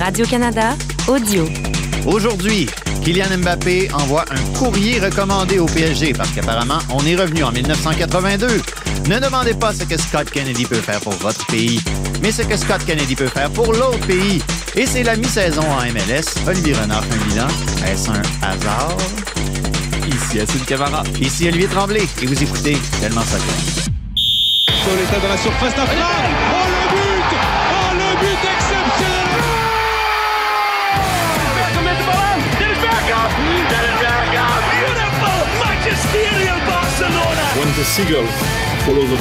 Radio-Canada Audio. Aujourd'hui, Kylian Mbappé envoie un courrier recommandé au PSG parce qu'apparemment, on est revenu en 1982. Ne demandez pas ce que Scott Kennedy peut faire pour votre pays, mais ce que Scott Kennedy peut faire pour l'autre pays. Et c'est la mi-saison en MLS. Olivier Renard fait un bilan. Est-ce un hasard? Ici Assun Camara. Ici Olivier Tremblay. Et vous écoutez tellement ça compte. Soletta dans la surface d'affaire. Oh the seagull the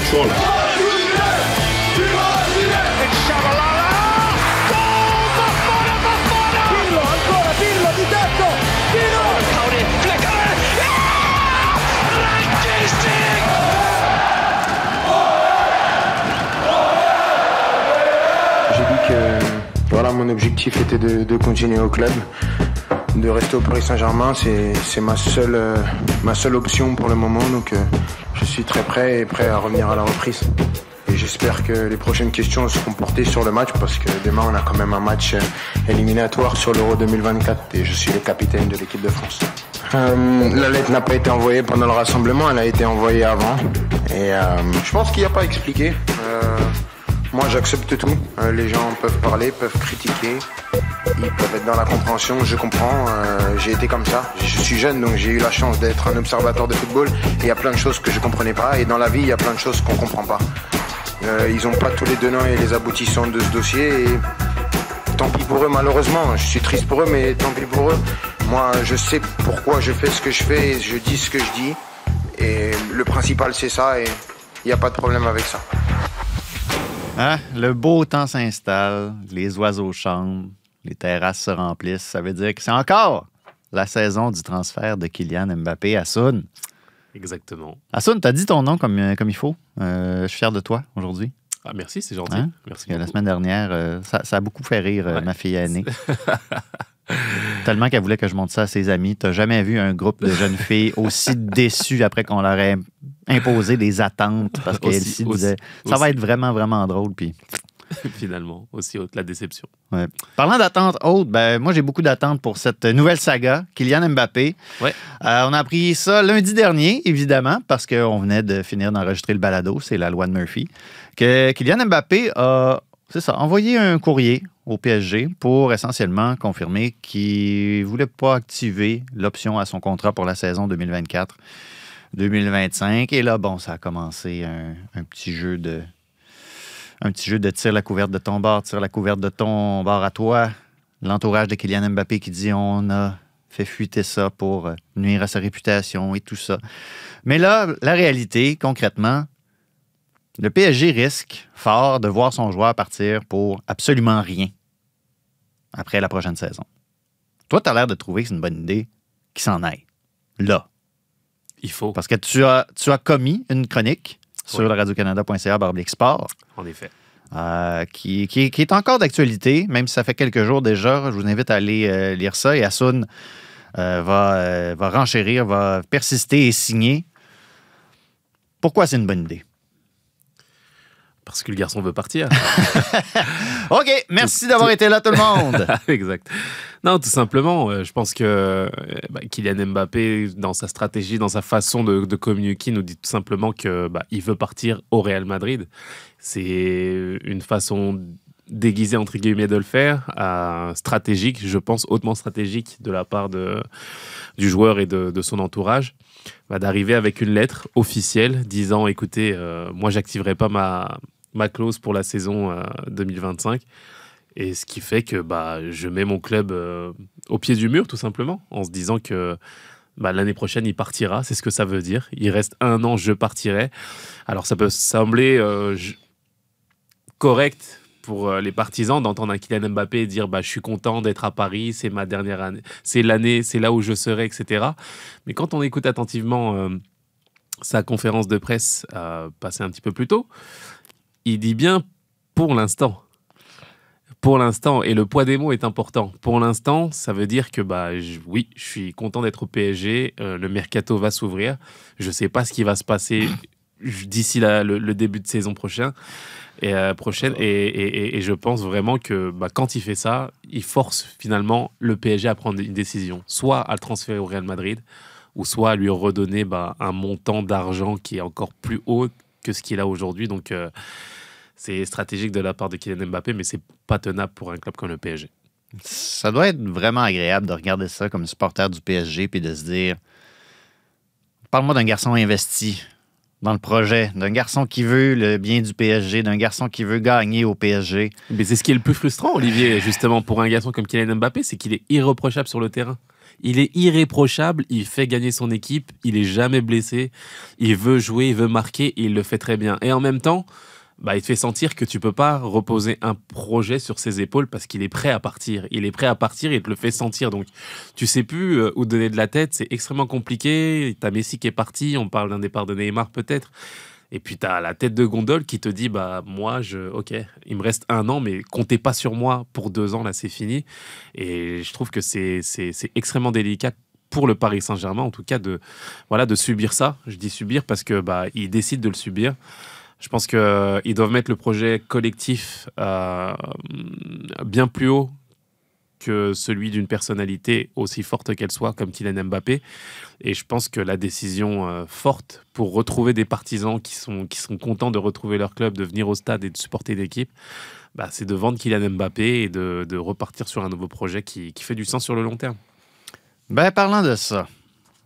J'ai dit que voilà, mon objectif était de continuer au club, de rester au Paris Saint-Germain. C'est, c'est ma, seule, euh, ma seule option pour le moment. Donc euh, je suis très prêt et prêt à revenir à la reprise. Et j'espère que les prochaines questions seront portées sur le match parce que demain on a quand même un match euh, éliminatoire sur l'Euro 2024 et je suis le capitaine de l'équipe de France. La lettre n'a pas été envoyée pendant le rassemblement, elle a été envoyée avant. Et je pense qu'il n'y a pas à expliquer. Moi, j'accepte tout. Les gens peuvent parler, peuvent critiquer, ils peuvent être dans la compréhension. Je comprends. euh, j'ai été comme ça. Je suis jeune, donc j'ai eu la chance d'être un observateur de football. Et il y a plein de choses que je comprenais pas. Et dans la vie, il y a plein de choses qu'on comprend pas. Euh, ils ont pas tous les tenants et les aboutissants de ce dossier. Et tant pis pour eux, malheureusement. Je suis triste pour eux, mais tant pis pour eux. Moi, je sais pourquoi je fais ce que je fais et je dis ce que je dis. Et le principal, c'est ça. Et il n'y a pas de problème avec ça. Hein? Le beau temps s'installe, les oiseaux chantent, les terrasses se remplissent. Ça veut dire que c'est encore la saison du transfert de Kylian Mbappé à Sun. Exactement. Assun, t'as dit ton nom comme, euh, comme il faut. Euh, je suis fier de toi aujourd'hui. Ah, merci, c'est gentil. Hein? Merci Parce que la semaine dernière, euh, ça, ça a beaucoup fait rire Ouais. ma fille aînée. Tellement qu'elle voulait que je montre ça à ses amis. T'as jamais vu un groupe de jeunes filles aussi déçues après qu'on leur ait imposé des attentes parce qu'elle Aussi- s'y aussi- disait ça va être vraiment, vraiment drôle. Puis Finalement, aussi haute la déception. Ouais. Parlant d'attentes hautes, ben, moi j'ai beaucoup d'attentes pour cette nouvelle saga, Kylian Mbappé. Ouais. Euh, on a appris ça lundi dernier, évidemment, parce qu'on venait de finir d'enregistrer le balado, c'est la loi de Murphy, que Kylian Mbappé a c'est ça, envoyé un courrier au PSG pour essentiellement confirmer qu'il ne voulait pas activer l'option à son contrat pour la saison 2024-2025. Et là, bon, ça a commencé un, un petit jeu de un petit jeu de tire la couverte de ton bord, tire la couverte de ton bord à toi. L'entourage de Kylian Mbappé qui dit on a fait fuiter ça pour euh, nuire à sa réputation et tout ça. Mais là, la réalité, concrètement, le PSG risque fort de voir son joueur partir pour absolument rien après la prochaine saison. Toi, tu as l'air de trouver que c'est une bonne idée qu'il s'en aille. Là. Il faut, Parce que tu as, tu as commis une chronique sur le radiocanada.ca barblique sport en effet. euh, qui, qui- qui est encore d'actualité, même si ça fait quelques jours déjà. Je vous invite à aller euh, lire ça. Et Assoun euh, va, va renchérir, va persister et signer. Pourquoi c'est une bonne idée? Parce que le garçon veut partir. OK, merci d'avoir été là, tout le monde. exact. Non, tout simplement, euh, je pense que euh, bah, Kylian Mbappé, dans sa stratégie, dans sa façon de, de communiquer, nous dit tout simplement que bah, il veut partir au Real Madrid. C'est une façon déguisée entre guillemets de le faire, euh, stratégique, je pense hautement stratégique de la part de, du joueur et de, de son entourage, bah, d'arriver avec une lettre officielle disant écoutez, euh, moi j'activerai pas ma, ma clause pour la saison euh, 2025. Et ce qui fait que bah, je mets mon club euh, au pied du mur, tout simplement, en se disant que bah, l'année prochaine, il partira. C'est ce que ça veut dire. Il reste un an, je partirai. Alors, ça peut sembler euh, correct pour euh, les partisans d'entendre un Kylian Mbappé dire bah, Je suis content d'être à Paris, c'est ma dernière année, c'est l'année, c'est là où je serai, etc. Mais quand on écoute attentivement euh, sa conférence de presse euh, passée un petit peu plus tôt, il dit bien pour l'instant pour l'instant, et le poids des mots est important. Pour l'instant, ça veut dire que bah oui, je suis content d'être au PSG. euh, le mercato va s'ouvrir. Je sais pas ce qui va se passer d'ici le, le début de saison euh, prochaine. Et, et- et je pense vraiment que bah, quand il fait ça, il force finalement le PSG à prendre une décision. Soit à le transférer au Real Madrid, ou soit à lui redonner bah, un montant d'argent qui est encore plus haut que ce qu'il a aujourd'hui. Donc euh, c'est stratégique de la part de Kylian Mbappé, mais c'est pas tenable pour un club comme le PSG. Ça doit être vraiment agréable de regarder ça comme supporter du PSG puis de se dire Parle-moi d'un garçon investi dans le projet, d'un garçon qui veut le bien du PSG, d'un garçon qui veut gagner au PSG. Mais c'est ce qui est le plus frustrant, Olivier, justement, pour un garçon comme Kylian Mbappé, c'est qu'il est irreprochable sur le terrain. Il est irréprochable, il fait gagner son équipe, il est jamais blessé, il veut jouer, il veut marquer, il le fait très bien. Et en même temps, bah, il te fait sentir que tu peux pas reposer un projet sur ses épaules parce qu'il est prêt à partir. Il est prêt à partir il te le fait sentir. Donc, tu sais plus euh, où donner de la tête. C'est extrêmement compliqué. T'as Messi qui est parti. On parle d'un départ de Neymar peut-être. Et puis, tu as la tête de gondole qui te dit bah, Moi, je, ok, il me reste un an, mais comptez pas sur moi pour deux ans. Là, c'est fini. Et je trouve que c'est extrêmement délicat pour le Paris Saint-Germain, en tout cas, de, voilà, de subir ça. Je dis subir parce que bah, ils décident de le subir. Je pense qu'ils doivent mettre le projet collectif euh, bien plus haut que celui d'une personnalité aussi forte qu'elle soit, comme Kylian Mbappé. Et je pense que la décision euh, forte pour retrouver des partisans qui sont, qui sont contents de retrouver leur club, de venir au stade et de supporter l'équipe, bah, c'est de vendre Kylian Mbappé et de, de repartir sur un nouveau projet qui, qui fait du sens sur le long terme. Ben, parlant de ça,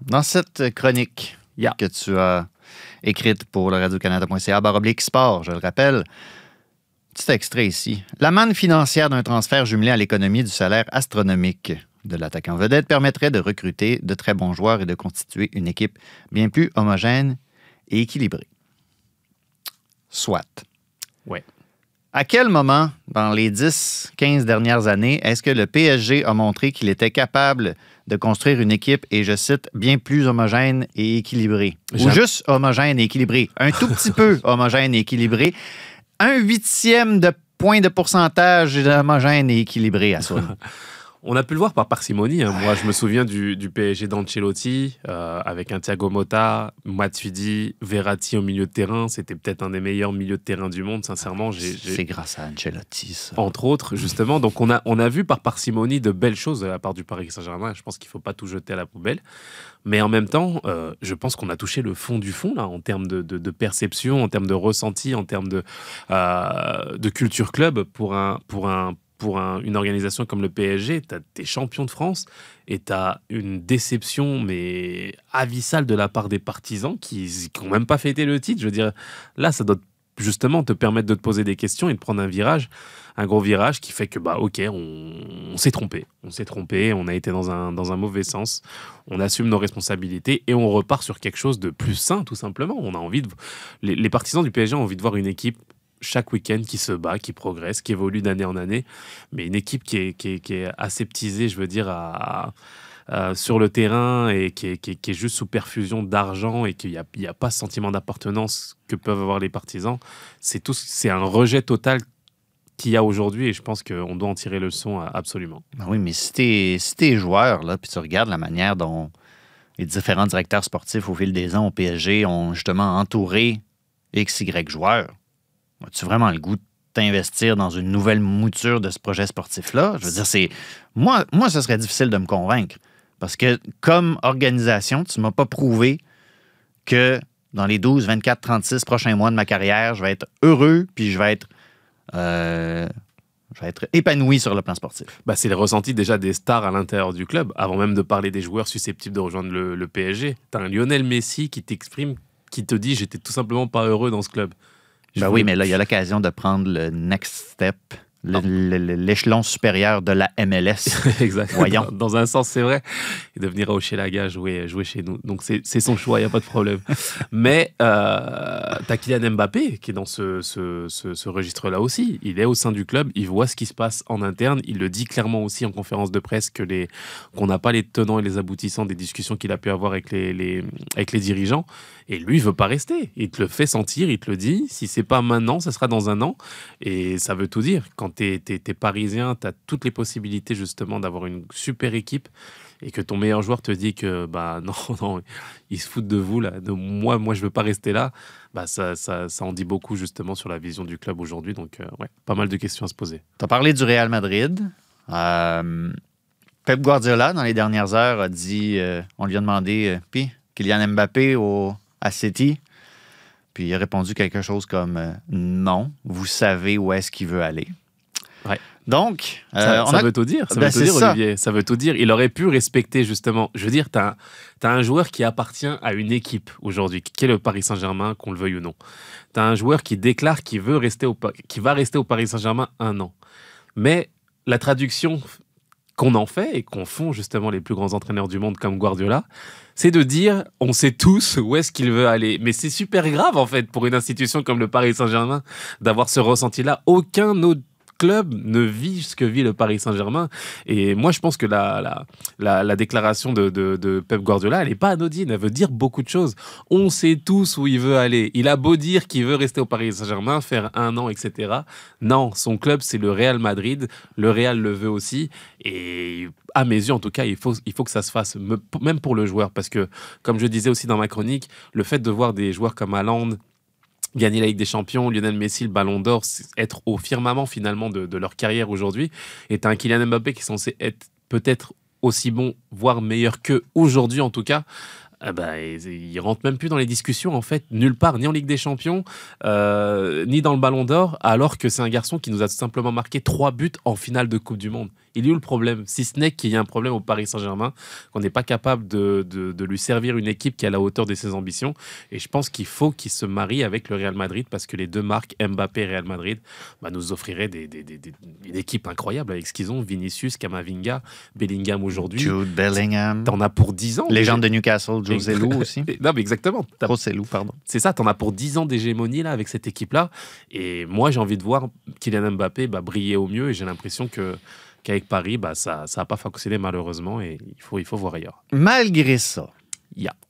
dans cette chronique Yeah. que tu as écrite pour le radio-canada.ca, sport, je le rappelle, petit extrait ici. La manne financière d'un transfert jumelé à l'économie du salaire astronomique de l'attaquant vedette permettrait de recruter de très bons joueurs et de constituer une équipe bien plus homogène et équilibrée. Soit. Ouais. À quel moment, dans les 10-15 dernières années, est-ce que le PSG a montré qu'il était capable de construire une équipe, et je cite, bien plus homogène et équilibrée? Ou juste homogène et équilibrée? Un tout petit peu homogène et équilibré. Un huitième de point de pourcentage homogène et équilibré à soi. On a pu le voir par parcimonie. hein. Moi, je me souviens du, du PSG d'Ancelotti euh, avec un Thiago Motta, Matuidi, Verratti au milieu de terrain. C'était peut-être un des meilleurs milieux de terrain du monde, sincèrement. C'est grâce à Ancelotti, ça. entre autres, justement. Donc, on a, on a vu par parcimonie de belles choses de la part du Paris Saint-Germain. Je pense qu'il ne faut pas tout jeter à la poubelle. Mais en même temps, euh, je pense qu'on a touché le fond du fond, là, en termes de, de- de perception, en termes de ressenti, en termes de, euh, de culture club pour, un, pour, un, pour un- une organisation comme le PSG. Tu as des champions de France et tu as une déception, mais abyssale de la part des partisans qui n'ont même pas fêté le titre. Je veux dire, là, ça doit justement te permettre de te poser des questions et de prendre un virage un gros virage qui fait que bah ok on, on s'est trompé on s'est trompé on a été dans un, dans un mauvais sens on assume nos responsabilités et on repart sur quelque chose de plus sain tout simplement on a envie de les partisans du PSG ont envie de voir une équipe chaque week-end qui se bat, qui progresse, qui évolue d'année en année, mais une équipe qui est, aseptisée, je veux dire, à- sur le terrain et qui est, juste sous perfusion d'argent et qu'il n'y a, pas ce sentiment d'appartenance que peuvent avoir les partisans. C'est un rejet total qu'il y a aujourd'hui et je pense qu'on doit en tirer le son euh, absolument. Ben oui, mais si t'es si joueur, là, puis tu regardes la manière dont les différents directeurs sportifs au fil des ans au PSG ont justement entouré XY joueurs, as-tu vraiment le goût de t'investir dans une nouvelle mouture de ce projet sportif-là? Je veux dire, c'est. Moi, moi, ce serait difficile de me convaincre. Parce que, comme organisation, tu ne m'as pas prouvé que dans les 12, 24, 36 prochains mois de ma carrière, je vais être heureux, puis je vais être. euh, je vais être épanoui sur le plan sportif. Bah, c'est le ressenti déjà des stars à l'intérieur du club, avant même de parler des joueurs susceptibles de rejoindre le, le PSG. Tu as un Lionel Messi qui t'exprime, qui te dit j'étais tout simplement pas heureux dans ce club. Ben oui, mais là, il y a l'occasion de prendre le next step, le- l'échelon supérieur de la MLS. exact. Voyons. Dans, dans un sens, c'est vrai. Et de venir à Hochelaga jouer, jouer chez nous. Donc, c'est c'est son choix, il n'y a pas de problème. Mais euh, t'as Kylian Mbappé qui est dans ce, ce, ce- ce registre-là aussi. Il est au sein du club, il voit ce qui se passe en interne. Il le dit clairement aussi en conférence de presse que les qu'on n'a pas les tenants et les aboutissants des discussions qu'il a pu avoir avec les, les- avec les dirigeants. Et lui, il veut pas rester. Il te le fait sentir, il te le dit. Si c'est pas maintenant, ça sera dans un an. Et ça veut tout dire. Quand tu es, parisien, tu as toutes les possibilités justement d'avoir une super équipe et que ton meilleur joueur te dit que bah non, non, il se fout de vous là, moi, moi je veux pas rester là, bah ça, ça, ça en dit beaucoup justement sur la vision du club aujourd'hui. Donc euh, ouais, pas mal de questions à se poser. Tu as parlé du Real Madrid. Euh, Pep Guardiola, dans les dernières heures, a dit euh, on lui a demandé, euh, puis Kylian Mbappé au, à City. Puis il a répondu quelque chose comme euh, non, vous savez où est-ce qu'il veut aller. Ouais. Donc, Ça, euh, on ça a- veut tout dire, ça Ben, veut tout dire, ça. Olivier. Ça veut tout dire. Il aurait pu respecter justement. Je veux dire, tu as, un joueur qui appartient à une équipe aujourd'hui, qui est le Paris Saint-Germain, qu'on le veuille ou non. Tu as un joueur qui déclare qu'il veut rester au, Pa- qui va rester au Paris Saint-Germain un an. Mais la traduction qu'on en fait et qu'on font justement les plus grands entraîneurs du monde comme Guardiola, c'est de dire on sait tous où est-ce qu'il veut aller. Mais c'est super grave en fait pour une institution comme le Paris Saint-Germain d'avoir ce ressenti-là. Aucun autre club ne vit ce que vit le Paris Saint-Germain. Et moi, je pense que la, la, la, la déclaration de, Pep Guardiola, elle n'est pas anodine. Elle veut dire beaucoup de choses. On sait tous où il veut aller. Il a beau dire qu'il veut rester au Paris Saint-Germain, faire un an, etc. Non, son club, c'est le Real Madrid. Le Real le veut aussi. Et à mes yeux, en tout cas, il faut, il faut que ça se fasse, me- même pour le joueur. Parce que, comme je disais aussi dans ma chronique, le fait de voir des joueurs comme Haaland, gagner la Ligue des Champions, Lionel Messi, le Ballon d'Or, être au firmament finalement de, leur carrière aujourd'hui. Et un Kylian Mbappé qui est censé être peut-être aussi bon, voire meilleur que aujourd'hui en tout cas. ben, il, il rentre même plus dans les discussions en fait, nulle part, ni en Ligue des Champions, euh, ni dans le Ballon d'Or, alors que c'est un garçon qui nous a tout simplement marqué trois buts en finale de Coupe du Monde. Il y a eu le problème, si ce n'est qu'il y a un problème au Paris Saint-Germain, qu'on n'est pas capable de, de- de lui servir une équipe qui est à la hauteur de ses ambitions. Et je pense qu'il faut qu'il se marie avec le Real Madrid parce que les deux marques, Mbappé et Real Madrid, bah, nous offriraient des, des- des- des- une équipe incroyable avec ce qu'ils ont. Vinicius, Kamavinga, Bellingham aujourd'hui. Jude Bellingham, T'en as pour 10 ans. légende de Newcastle, José Lou aussi. Non, mais exactement. José Lou, pardon. C'est ça, t'en as pour 10 ans d'hégémonie là avec cette équipe-là. Et moi, j'ai envie de voir Kylian Mbappé bah, briller au mieux. Et j'ai l'impression que qu'avec Paris, bah, ça n'a pas fonctionné malheureusement. Et il faut, il faut voir ailleurs. Malgré ça,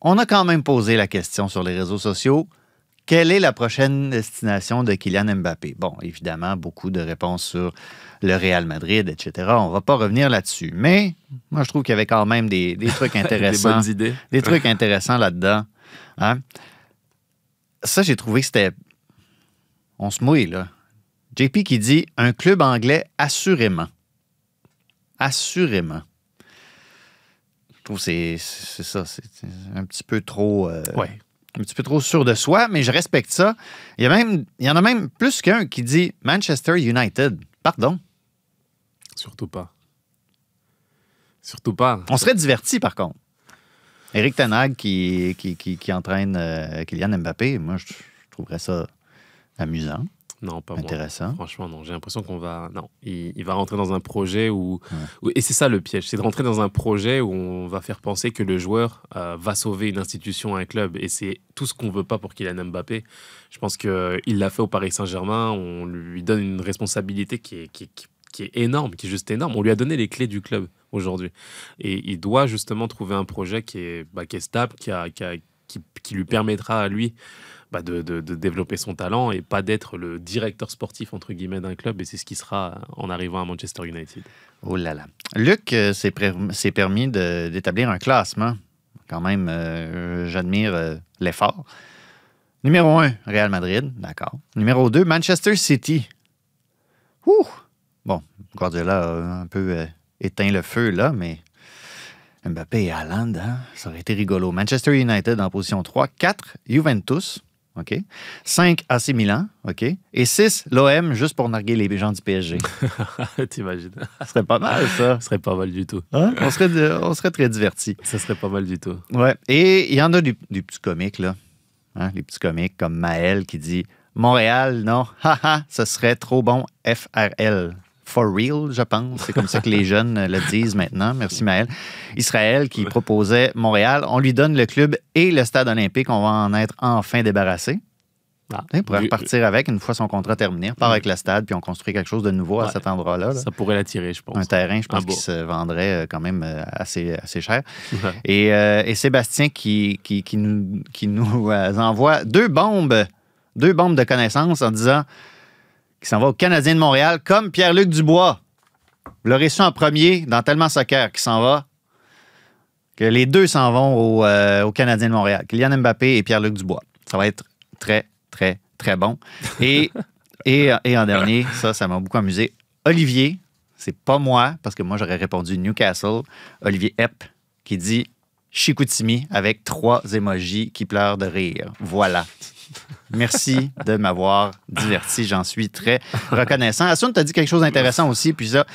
on a quand même posé la question sur les réseaux sociaux. Quelle est la prochaine destination de Kylian Mbappé? Bon, évidemment, beaucoup de réponses sur le Real Madrid, etc. On va pas revenir là-dessus. Mais moi, je trouve qu'il y avait quand même des, des trucs Des intéressants. bonnes idées. des trucs intéressants là-dedans. Hein? Ça, j'ai trouvé que c'était. On se mouille, là. JP qui dit un club anglais assurément. Assurément. Je trouve que c'est ça. C'est un petit peu trop. euh, Ouais. Un petit peu trop sûr de soi, mais je respecte ça. Il y, a même, il y en a même plus qu'un qui dit Manchester United. Pardon? Surtout pas. Surtout pas. On serait diverti, par contre. Eric Tenag qui, qui, qui, qui entraîne euh, Kylian Mbappé, moi, je, je trouverais ça amusant, Non, pas moi. intéressant. Franchement, non. J'ai l'impression qu'on va. Non. Il, il va rentrer dans un projet où. où- Et c'est ça le piège. C'est de rentrer dans un projet où on va faire penser que le joueur euh, va sauver une institution, un club. Et c'est tout ce qu'on veut pas pour Kylian Mbappé. Je pense qu'il l'a fait au Paris Saint-Germain. On lui donne une responsabilité qui est, qui, qui- qui est énorme, qui est juste énorme. On lui a donné les clés du club aujourd'hui. Et il doit justement trouver un projet qui est, bah, qui est stable, qui, a- qui a- qui- qui lui permettra à lui bah, de, développer son talent et pas d'être le directeur sportif entre guillemets d'un club et c'est ce qui sera en arrivant à Manchester United. Oh là là. Luc euh, s'est s'est permis d'établir un classement. Quand même, euh, j'admire euh, l'effort. Numéro 1, Real Madrid. D'accord. Numéro 2, Manchester City. Ouh! Bon, Guardiola a un peu euh, éteint le feu là, mais Mbappé et Haaland, hein, ça aurait été rigolo. Manchester United en position 3. 4, Juventus. OK? 5, AC Milan. OK? Et 6, l'OM, juste pour narguer les gens du PSG. T'imagines Ça serait pas mal, ça. Ça serait pas mal du tout. Hein? On, serait, on serait très divertis. Ça serait pas mal du tout. Ouais. Et il y en a des, des petits comiques, là. Hein, Les petits comiques comme Maël qui dit Montréal, non, haha, ce serait trop bon, FRL. For real, je pense. C'est comme ça que les jeunes le disent maintenant. Merci, Maël. Israël qui proposait Montréal. On lui donne le club et le stade olympique. On va en être enfin débarrassé. Ah, On pourrait repartir avec une fois son contrat terminé. On part avec le stade, puis on construit quelque chose de nouveau à cet endroit-là. là. Ça pourrait l'attirer, je pense. Un terrain, je pense qu'il se vendrait euh, quand même euh, assez, assez cher. Ouais. Et, euh, et Sébastien qui, qui, qui nous, qui nous envoie deux bombes, deux bombes de connaissances en disant qui s'en va au Canadien de Montréal, comme Pierre-Luc Dubois. Vous l'aurez su en premier dans Tellement Soccer qui s'en va. Que les deux s'en vont au, euh, au Canadien de Montréal. Kylian Mbappé et Pierre-Luc Dubois. Ça va être très, très, très bon. Et, et, et en dernier, ça, ça m'a beaucoup amusé. Olivier, c'est pas moi, parce que moi, j'aurais répondu Newcastle. Olivier Epp, qui dit Chicoutimi avec trois émojis qui pleurent de rire. Voilà. Merci de m'avoir diverti. J'en suis très reconnaissant. Assun, tu as dit quelque chose d'intéressant aussi. Puis ça,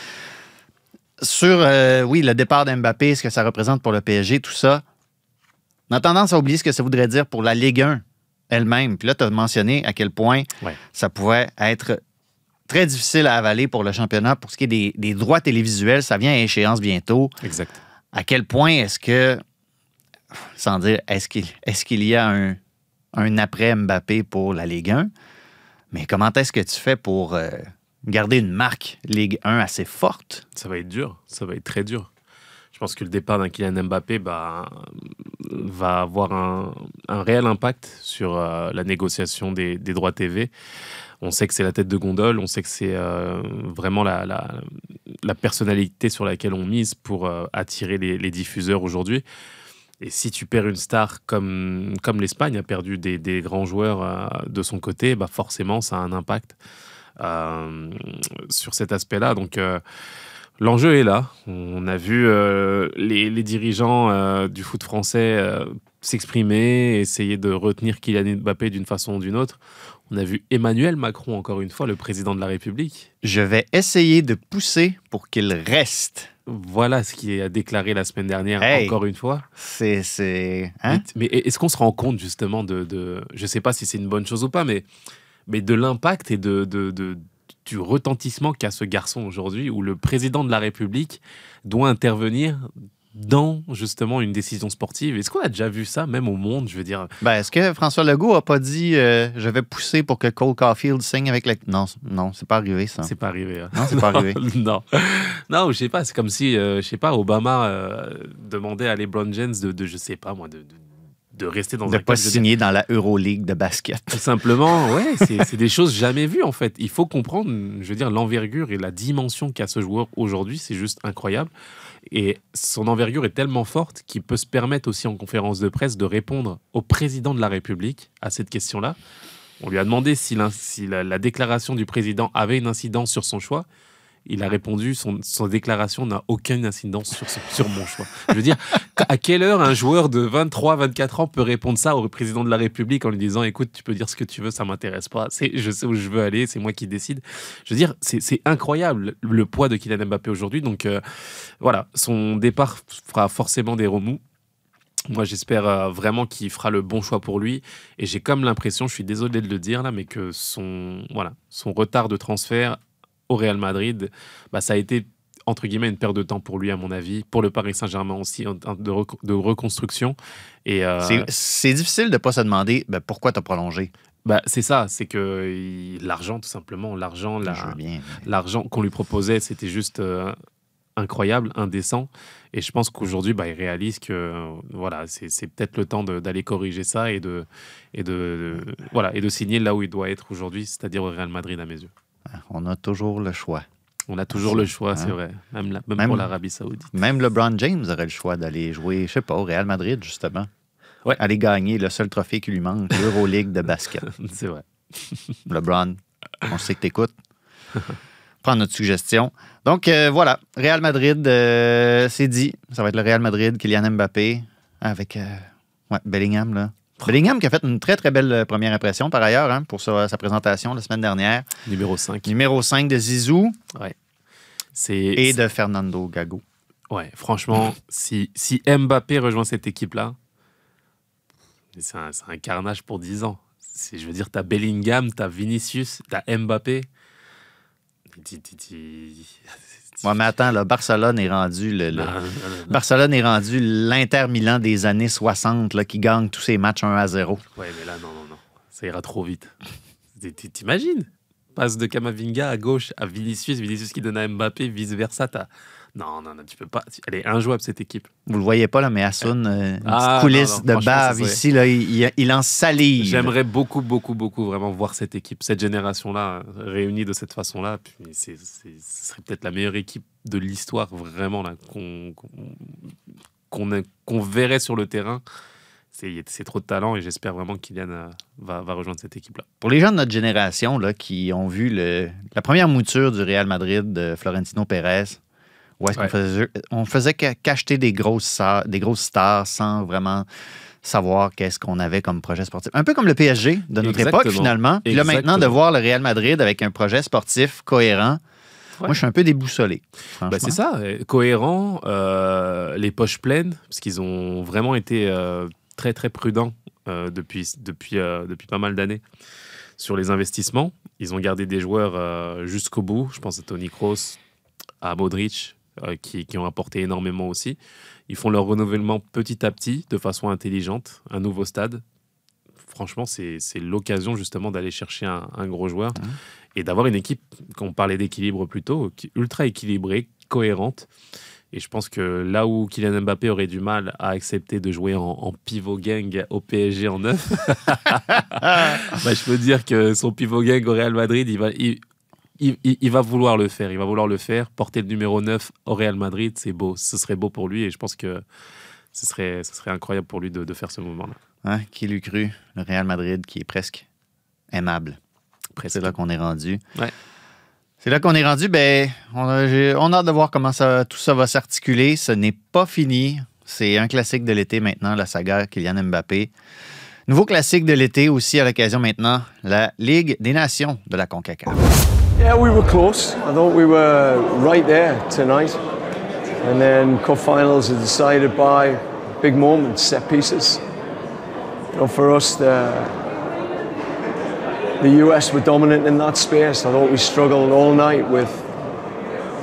sur, euh, oui, le départ d'Mbappé, ce que ça représente pour le PSG, tout ça, on a tendance à oublier ce que ça voudrait dire pour la Ligue 1 elle-même. Puis là, tu as mentionné à quel point Ouais. ça pouvait être très difficile à avaler pour le championnat. Pour ce qui est des, des droits télévisuels, ça vient à échéance bientôt. Exact. À quel point est-ce que, sans dire, est-ce qu'il est qu'il y a un, un après Mbappé pour la Ligue 1, mais comment est-ce que tu fais pour euh, garder une marque Ligue 1 assez forte? Ça va être dur, ça va être très dur. Je pense que le départ d'un Kylian Mbappé bah, va avoir un, réel impact sur euh, la négociation des, droits TV. On sait que c'est la tête de gondole, on sait que c'est euh, vraiment la, personnalité sur laquelle on mise pour attirer les diffuseurs aujourd'hui. Et si tu perds une star comme, comme l'Espagne a perdu des, des grands joueurs euh, de son côté, bah forcément, ça a un impact euh, sur cet aspect-là. Donc, euh, l'enjeu est là. On a vu les, les dirigeants du foot français s'exprimer, essayer de retenir Kylian Mbappé d'une façon ou d'une autre. On a vu Emmanuel Macron, encore une fois, le président de la République. Je vais essayer de pousser pour qu'il reste. Voilà ce qu'il a déclaré la semaine dernière, Hey. encore une fois. C'est. c'est hein? Mais mais est-ce qu'on se rend compte justement de, de je sais pas si c'est une bonne chose ou pas, mais, mais de l'impact et de, de, de- du retentissement qu'a ce garçon aujourd'hui, où le président de la République doit intervenir dans justement une décision sportive. Est-ce qu'on a déjà vu ça, même au monde Je veux dire, Ben, est-ce que François Legault a pas dit euh, je vais pousser pour que Cole Caulfield signe avec la. Non, non, c'est pas arrivé, ça. c'est pas arrivé. hein. Non, c'est pas arrivé. non, non, je sais pas. C'est comme si, euh, je sais pas, Obama euh, demandait à LeBron James de, de, je sais pas moi, de, de, de rester dans De un pas dire, signer dans la Euroleague de basket. Tout simplement, ouais, c'est c'est des choses jamais vues en fait. Il faut comprendre, je veux dire, l'envergure et la dimension qu'a ce joueur aujourd'hui, c'est juste incroyable. Et son envergure est tellement forte qu'il peut se permettre aussi en conférence de presse de répondre au président de la République à cette question-là. On lui a demandé si, si la, la déclaration du président avait une incidence sur son choix. Il a répondu son, déclaration n'a aucune incidence sur, sur mon choix. Je veux dire, à quelle heure un joueur de 23, 24 ans peut répondre ça au président de la République en lui disant écoute, tu peux dire ce que tu veux, ça m'intéresse pas. Je sais où je veux aller, c'est moi qui décide. Je veux dire, c'est, c'est incroyable le poids de Kylian Mbappé aujourd'hui. Donc euh, voilà, son départ fera forcément des remous. Moi, j'espère euh, vraiment qu'il fera le bon choix pour lui. Et j'ai comme l'impression, je suis désolé de le dire là, mais que son, voilà, son retard de transfert au Real Madrid, bah, ça a été entre guillemets une perte de temps pour lui, à mon avis, pour le Paris Saint-Germain aussi, de, rec- de reconstruction. Et euh, C'est- difficile de pas se demander ben, pourquoi tu as prolongé? bah, c'est ça, c'est que il- l'argent, tout simplement, l'argent, la- l'argent qu'on lui proposait, c'était juste euh, incroyable, indécent. Et je pense qu'aujourd'hui, bah, il réalise que euh, voilà, c'est peut-être le temps d'aller corriger ça et de, et de, de- voilà, et de signer là où il doit être aujourd'hui, c'est-à-dire au Real Madrid à mes yeux. On a toujours le choix. On a toujours le choix, c'est Hein? vrai, même, la- même Même- pour l'Arabie Saoudite. Même LeBron James aurait le choix d'aller jouer, je sais pas, au Real Madrid, justement. Ouais. Aller gagner le seul trophée qui lui manque, l'Euroleague de basket. c'est vrai. LeBron, on sait que t'écoutes. Prends notre suggestion. Donc, euh, voilà. Real Madrid, euh, c'est dit. Ça va être le Real Madrid, Kylian Mbappé, avec euh, ouais, Bellingham, là. Bellingham qui a fait une très, très belle euh, première impression, par ailleurs, hein, pour sa, sa présentation la semaine dernière. Numéro 5. Numéro 5 de Zizou C'est, et de Fernando Gago. Ouais, franchement, si, si Mbappé rejoint cette équipe-là, c'est un, c'est un carnage pour 10 ans. Je veux dire, t'as Bellingham, t'as Vinicius, t'as Mbappé. Ouais, mais attends, là, Barcelone est rendu le, le- Non, non, non, non. Barcelone est rendu l'Inter Milan des années 60 là, qui gagne tous ses matchs 1 à 0. Ouais, mais là, non, non, non. Ça ira trop vite. T'imagines? Passe de Kamavinga à gauche à Vinicius, Vinicius qui donne à Mbappé, vice-versa. T'as Non, non, non, tu peux pas. Elle est injouable, cette équipe. Vous le voyez pas, là, mais Hassoun, euh, une Ah, petite coulisse non, non, de bave ici, là, il, en salive. J'aimerais beaucoup, beaucoup, beaucoup vraiment voir cette équipe, cette génération-là, euh, réunie de cette façon-là. Puis c'est, c'est- ce serait peut-être la meilleure équipe de l'histoire, vraiment, là, qu'on, qu'on, qu'on a- qu'on verrait sur le terrain. C'est, c'est trop de talent et j'espère vraiment que Kylian euh, va, va rejoindre cette équipe-là. Pour les gens de notre génération là, qui ont vu le- la première mouture du Real Madrid de Florentino Pérez, où est-ce Ouais. qu'on faisait, on faisait qu'a- qu'acheter des grosses, des grosses stars sans vraiment savoir qu'est-ce qu'on avait comme projet sportif. Un peu comme le PSG de notre Exactement. époque, finalement. Puis là, maintenant, de voir le Real Madrid avec un projet sportif cohérent, Ouais. moi, je suis un peu déboussolé. Franchement. c'est ça, euh, cohérent, euh, les poches pleines, parce qu'ils ont vraiment été euh, très très prudents euh, depuis, depuis, depuis pas mal d'années sur les investissements. Ils ont gardé des joueurs jusqu'au bout. Je pense à Tony Kroos, à Modric, euh, qui, qui ont apporté énormément aussi. Ils font leur renouvellement petit à petit, de façon intelligente, un nouveau stade. Franchement, c'est l'occasion justement d'aller chercher un, un gros joueur et d'avoir une équipe, qu'on parlait d'équilibre plus tôt, ultra équilibrée, cohérente. Et je pense que là où Kylian Mbappé aurait du mal à accepter de jouer en, en pivot gang au PSG en neuf, bah, je peux dire que son pivot gang au Real Madrid, il va, il, il- il- il va vouloir le faire. Il va vouloir le faire. Porter le numéro 9 au Real Madrid, c'est beau. Ce serait beau pour lui et je pense que ce serait, ce serait incroyable pour lui de, de faire ce mouvement-là. Hein, qui l'eût cru? Le Real Madrid qui est presque aimable. C'est là qu'on est rendu. Ouais. C'est là qu'on est rendu. Ben, on a, j'ai- on a hâte de voir comment ça, tout ça va s'articuler. Ce n'est pas fini. C'est un classique de l'été maintenant, la saga Kylian Mbappé. Nouveau classique de l'été aussi à l'occasion maintenant, la Ligue des Nations de la CONCACAF. Yeah, we were close. I thought we were right there tonight. And then cup finals are decided by big moments, set pieces. You know, for us, the, the US were dominant in that space. I thought we struggled all night with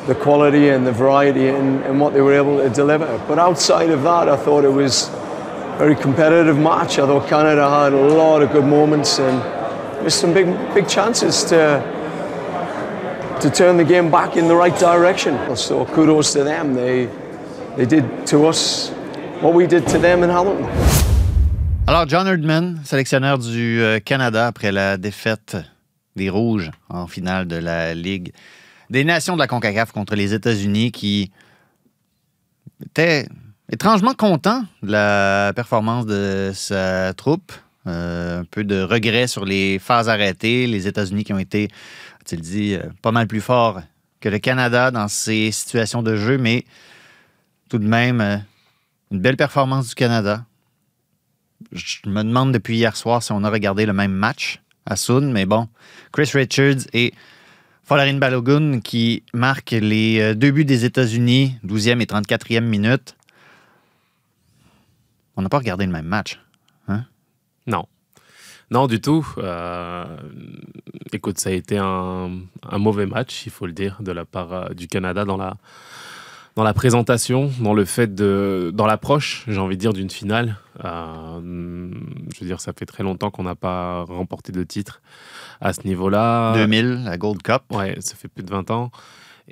the quality and the variety and, in what they were able to deliver. But outside of that, I thought it was a very competitive match. I thought Canada had a lot of good moments and missed some big, big chances to to turn the game back in the right direction. So kudos to them. They they did to us what we did to them in Hamilton. Alors, John Herdman, sélectionneur du euh, Canada après la défaite des Rouges en finale de la Ligue des Nations de la CONCACAF contre les États-Unis, qui était étrangement content de la performance de sa troupe. Euh, un peu de regret sur les phases arrêtées. Les États-Unis qui ont été, a-t-il dit, euh, pas mal plus forts que le Canada dans ces situations de jeu, mais tout de même, euh, une belle performance du Canada je me demande depuis hier soir si on a regardé le même match à Sun, mais bon, Chris Richards et Folarin Balogun qui marquent les deux buts des États-Unis, 12e et 34e minute. On n'a pas regardé le même match. Non. Non, du tout. Euh, écoute, ça a été un, un mauvais match, il faut le dire, de la part euh, du Canada dans la, dans la présentation, dans le fait de. dans l'approche, j'ai envie de dire, d'une finale. Euh, je veux dire, ça fait très longtemps qu'on n'a pas remporté de titre à ce niveau-là. 2000, la Gold Cup. Ouais, ça fait plus de 20 ans.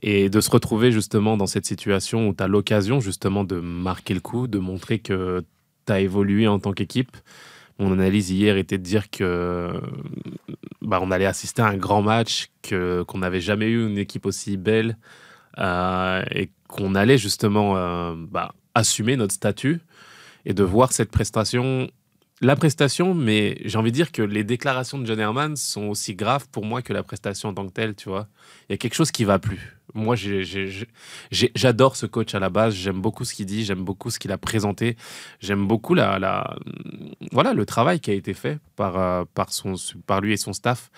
Et de se retrouver justement dans cette situation où tu as l'occasion justement de marquer le coup, de montrer que tu as évolué en tant qu'équipe. Mon analyse hier était de dire que bah, on allait assister à un grand match, qu'on n'avait jamais eu une équipe aussi belle euh, et qu'on allait justement euh, bah, assumer notre statut et de voir cette prestation. La prestation, mais j'ai envie de dire que les déclarations de John Herman sont aussi graves pour moi que la prestation en tant que telle, tu vois. Il y a quelque chose qui va plus. Moi, j'adore ce coach à la base. J'aime beaucoup ce qu'il dit. J'aime beaucoup ce qu'il a présenté. J'aime beaucoup la, la, voilà, le travail qui a été fait par, euh, par, son, par lui et son staff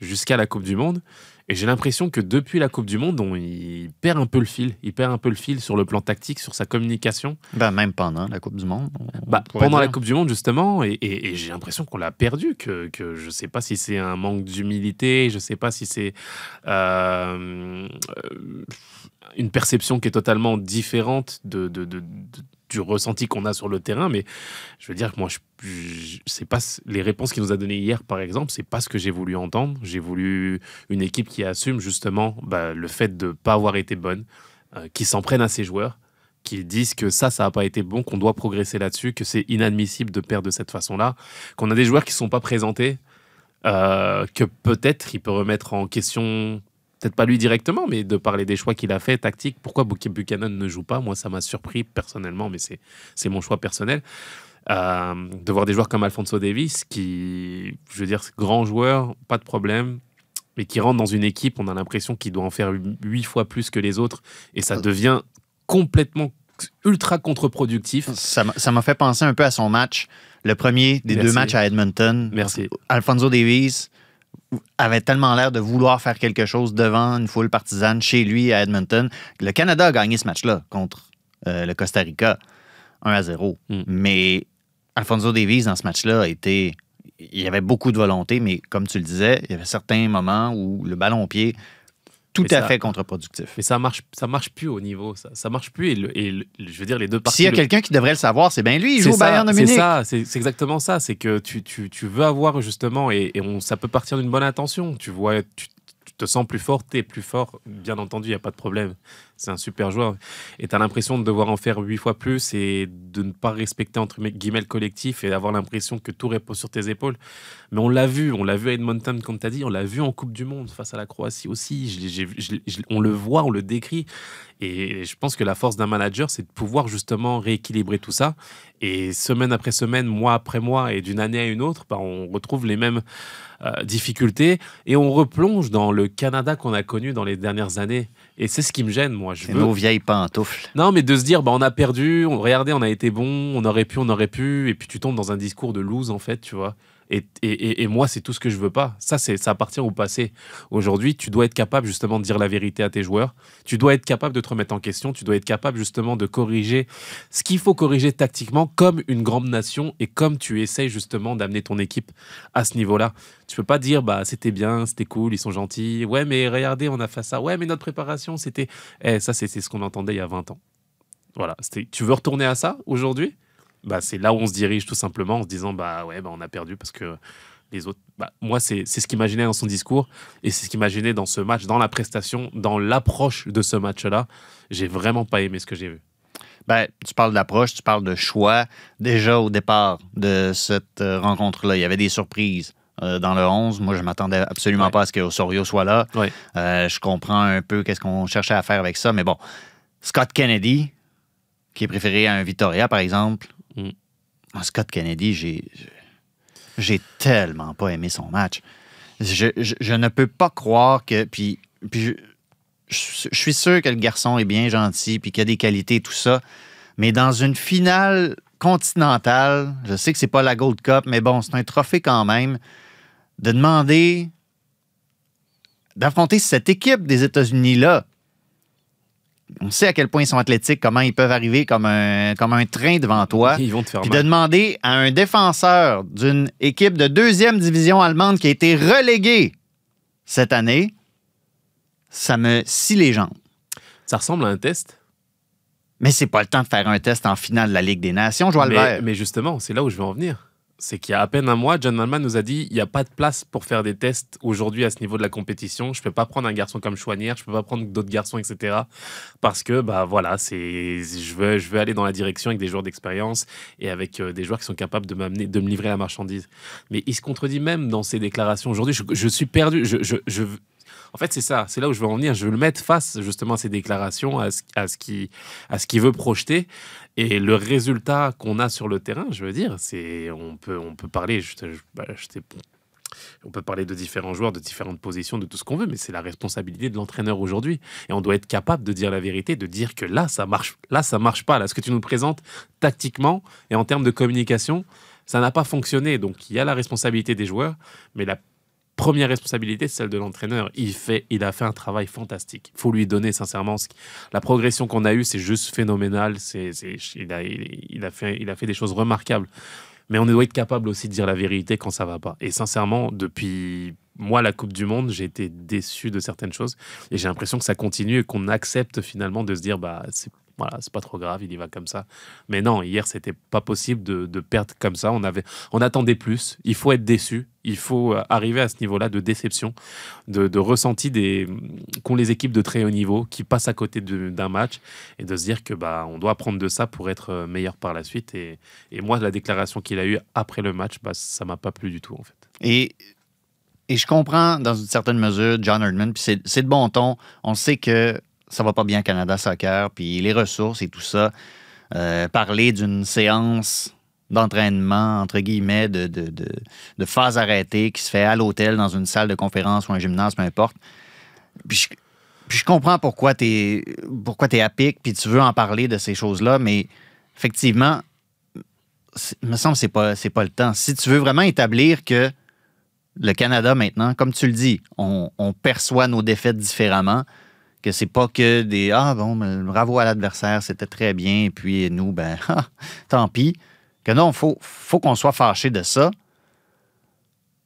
jusqu'à la Coupe du Monde. Et j'ai l'impression que depuis la Coupe du Monde, on, il perd un peu le fil. Il perd un peu le fil sur le plan tactique, sur sa communication. Ben, même pendant la Coupe du Monde. on- on Bah, pendant la. Coupe du Monde, justement, et, et- et j'ai l'impression qu'on l'a perdu, que, que je ne sais pas si c'est un manque d'humilité, je ne sais pas si c'est euh, euh, une perception qui est totalement différente de, de- de- de- du ressenti qu'on a sur le terrain, mais je veux dire que moi, je, c'est pas les réponses qu'il nous a données hier, par exemple, c'est pas ce que j'ai voulu entendre. J'ai voulu une équipe qui assume justement bah, le fait de pas avoir été bonne, euh, qui s'en prennent à ces joueurs, qui disent que ça, ça n'a pas été bon, qu'on doit progresser là-dessus, que c'est inadmissible de perdre de cette façon-là, qu'on a des joueurs qui sont pas présentés, euh, que peut-être il peut remettre en question, peut-être pas lui directement, mais de parler des choix qu'il a fait, tactique. Pourquoi Buc- Buchanan ne joue pas? Moi, ça m'a surpris personnellement, mais c'est mon choix personnel. Euh, de voir des joueurs comme Alfonso Davis, qui, je veux dire, grand joueur, pas de problème, mais qui rentre dans une équipe, on a l'impression qu'il doit en faire huit fois plus que les autres, et ça devient complètement ultra contre-productif. Ça m'a- fait penser un peu à son match, le premier des Merci. deux matchs à Edmonton. Merci. Alfonso Davies avait tellement l'air de vouloir faire quelque chose devant une foule partisane chez lui à Edmonton. Le Canada a gagné ce match-là contre euh, le Costa Rica 1 à 0. Mm. Mais Alfonso Davies, dans ce match-là, a été. Il y avait beaucoup de volonté, mais comme tu le disais, il y avait certains moments où le ballon au pied, tout Mais à ça- fait contre-productif. Mais ça marche, ça marche plus au niveau, ça, ça marche plus. Et, le- et le- je veux dire, les deux parties. S'il y a le- quelqu'un qui devrait le savoir, c'est bien lui. Il joue au Bayern de Munich. C'est ça, c'est exactement ça. C'est que tu, tu, tu veux avoir justement, et, et on, ça peut partir d'une bonne intention. Tu vois, tu, tu te sens plus fort, tu es plus fort. Bien entendu, il n'y a pas de problème. C'est un super joueur. Et tu as l'impression de devoir en faire huit fois plus et de ne pas respecter, entre guillemets, le collectif et d'avoir l'impression que tout repose sur tes épaules. Mais on l'a vu, on l'a vu à Edmonton, comme tu as dit, on l'a vu en Coupe du Monde face à la Croatie aussi. On le voit, on le décrit. Et je pense que la force d'un manager, c'est de pouvoir justement rééquilibrer tout ça. Et semaine après semaine, mois après mois, et d'une année à une autre, bah, on retrouve les mêmes euh, difficultés et on replonge dans le Canada qu'on a connu dans les dernières années. Et c'est ce qui me gêne, moi. Je veux... nos vieilles pantoufles. Non, mais de se dire, bah, on a perdu, on, regardez, on a été bon, on aurait pu, on aurait pu, et puis tu tombes dans un discours de lose, en fait, tu vois. Et, moi, c'est tout ce que je veux pas. Ça, c'est, ça appartient au passé. Aujourd'hui, tu dois être capable, justement, de dire la vérité à tes joueurs. Tu dois être capable de te remettre en question. Tu dois être capable, justement, de corriger ce qu'il faut corriger tactiquement, comme une grande nation, et comme tu essayes, justement, d'amener ton équipe à ce niveau-là. Tu peux pas dire, bah, c'était bien, c'était cool, ils sont gentils. Ouais, mais regardez, on a fait ça. Ouais, mais notre préparation, c'était. Eh, ça, c'est ce qu'on entendait il y a 20 ans. Voilà. Tu veux retourner à ça aujourd'hui? Bah, C'est là où on se dirige tout simplement en se disant bah ouais, bah, on a perdu parce que les autres. Bah, moi, c'est c'est ce qu'il imaginait dans son discours et c'est ce qu'il imaginait dans ce match, dans la prestation, dans l'approche de ce match-là. J'ai vraiment pas aimé ce que j'ai vu. Ben, tu parles d'approche, tu parles de choix. Déjà au départ de cette euh, rencontre-là, il y avait des surprises. euh, dans le 11, moi, je m'attendais absolument Ouais. pas à ce que Osorio soit là. Ouais. Euh, je comprends un peu qu'est-ce qu'on cherchait à faire avec ça, mais bon, Scott Kennedy, qui est préféré à un Victoria, par exemple. Mm. Scott Kennedy, j'ai j'ai tellement pas aimé son match. Je, je- ne peux pas croire que. Puis, puis je, je- je suis sûr que le garçon est bien gentil, puis qu'il a des qualités, tout ça. Mais dans une finale continentale, je sais que c'est pas la Gold Cup, mais bon, c'est un trophée quand même, de demander d'affronter cette équipe des États-Unis-là. On sait à quel point ils sont athlétiques, comment ils peuvent arriver comme un, comme un train devant toi. Ils vont te faire Puis de demander à un défenseur d'une équipe de deuxième division allemande qui a été reléguée cette année, ça me scie les jambes. Ça ressemble à un test. Mais c'est pas le temps de faire un test en finale de la Ligue des Nations, Joël Mais, mais justement, c'est là où je veux en venir. C'est qu'il y a à peine un mois, John Malman nous a dit il n'y a pas de place pour faire des tests aujourd'hui à ce niveau de la compétition. Je ne peux pas prendre un garçon comme Chouanière, je ne peux pas prendre d'autres garçons, etc. Parce que, bah voilà, je, veux, je veux aller dans la direction avec des joueurs d'expérience et avec euh, des joueurs qui sont capables de, de me livrer la marchandise. Mais il se contredit même dans ses déclarations. Aujourd'hui, je, suis perdu. Je, je, je- en fait, c'est ça, c'est là où je veux en venir. Je veux le mettre face justement à ses déclarations, à ce, à ce qu'il qu'il veut projeter. Et le résultat qu'on a sur le terrain, je veux dire, c'est on peut, on peut parler, bah, on peut parler de différents joueurs, de différentes positions, de tout ce qu'on veut, mais c'est la responsabilité de l'entraîneur aujourd'hui. Et on doit être capable de dire la vérité, de dire que là, ça marche, là, ça marche pas. Là, ce que tu nous présentes tactiquement et en termes de communication, ça n'a pas fonctionné. Donc, il y a la responsabilité des joueurs, mais la première responsabilité, c'est celle de l'entraîneur. Il, il a fait un travail fantastique. Il faut lui donner, sincèrement, la progression qu'on a eue, c'est juste phénoménal. Il, a, fait, il a fait des choses remarquables. Mais on doit être capable aussi de dire la vérité quand ça va pas. Et sincèrement, depuis moi, la Coupe du Monde, j'ai été déçu de certaines choses. Et j'ai l'impression que ça continue et qu'on accepte finalement de se dire, bah, voilà, c'est pas trop grave, il y va comme ça. Mais non, hier, c'était pas possible de, de perdre comme ça. On, avait, on attendait plus. Il faut être déçu. Il faut euh, arriver à ce niveau-là de déception, de, de ressenti des, qu'ont les équipes de très haut niveau qui passent à côté d'un match et de se dire que bah, on doit apprendre de ça pour être euh, meilleur par la suite. Et, et moi, la déclaration qu'il a eue après le match, bah, ça m'a pas plu du tout en fait. Et, et je comprends dans une certaine mesure John Herdman, puis c'est de bon ton. On sait que ça va pas bien Canada Soccer, puis les ressources et tout ça. Euh, parler d'une séance d'entraînement, entre guillemets, de, de, de, phase arrêtée qui se fait à l'hôtel, dans une salle de conférence ou un gymnase, peu importe. Puis je, comprends pourquoi tu es, pourquoi es à pic, puis tu veux en parler de ces choses-là, mais effectivement, me semble que pas, c'est pas le temps. Si tu veux vraiment établir que le Canada maintenant, comme tu le dis, on, on perçoit nos défaites différemment, que c'est pas que des ah bon, ben, bravo à l'adversaire, c'était très bien, et puis nous, ben ah, tant pis. Que non, faut, faut qu'on soit fâché de ça.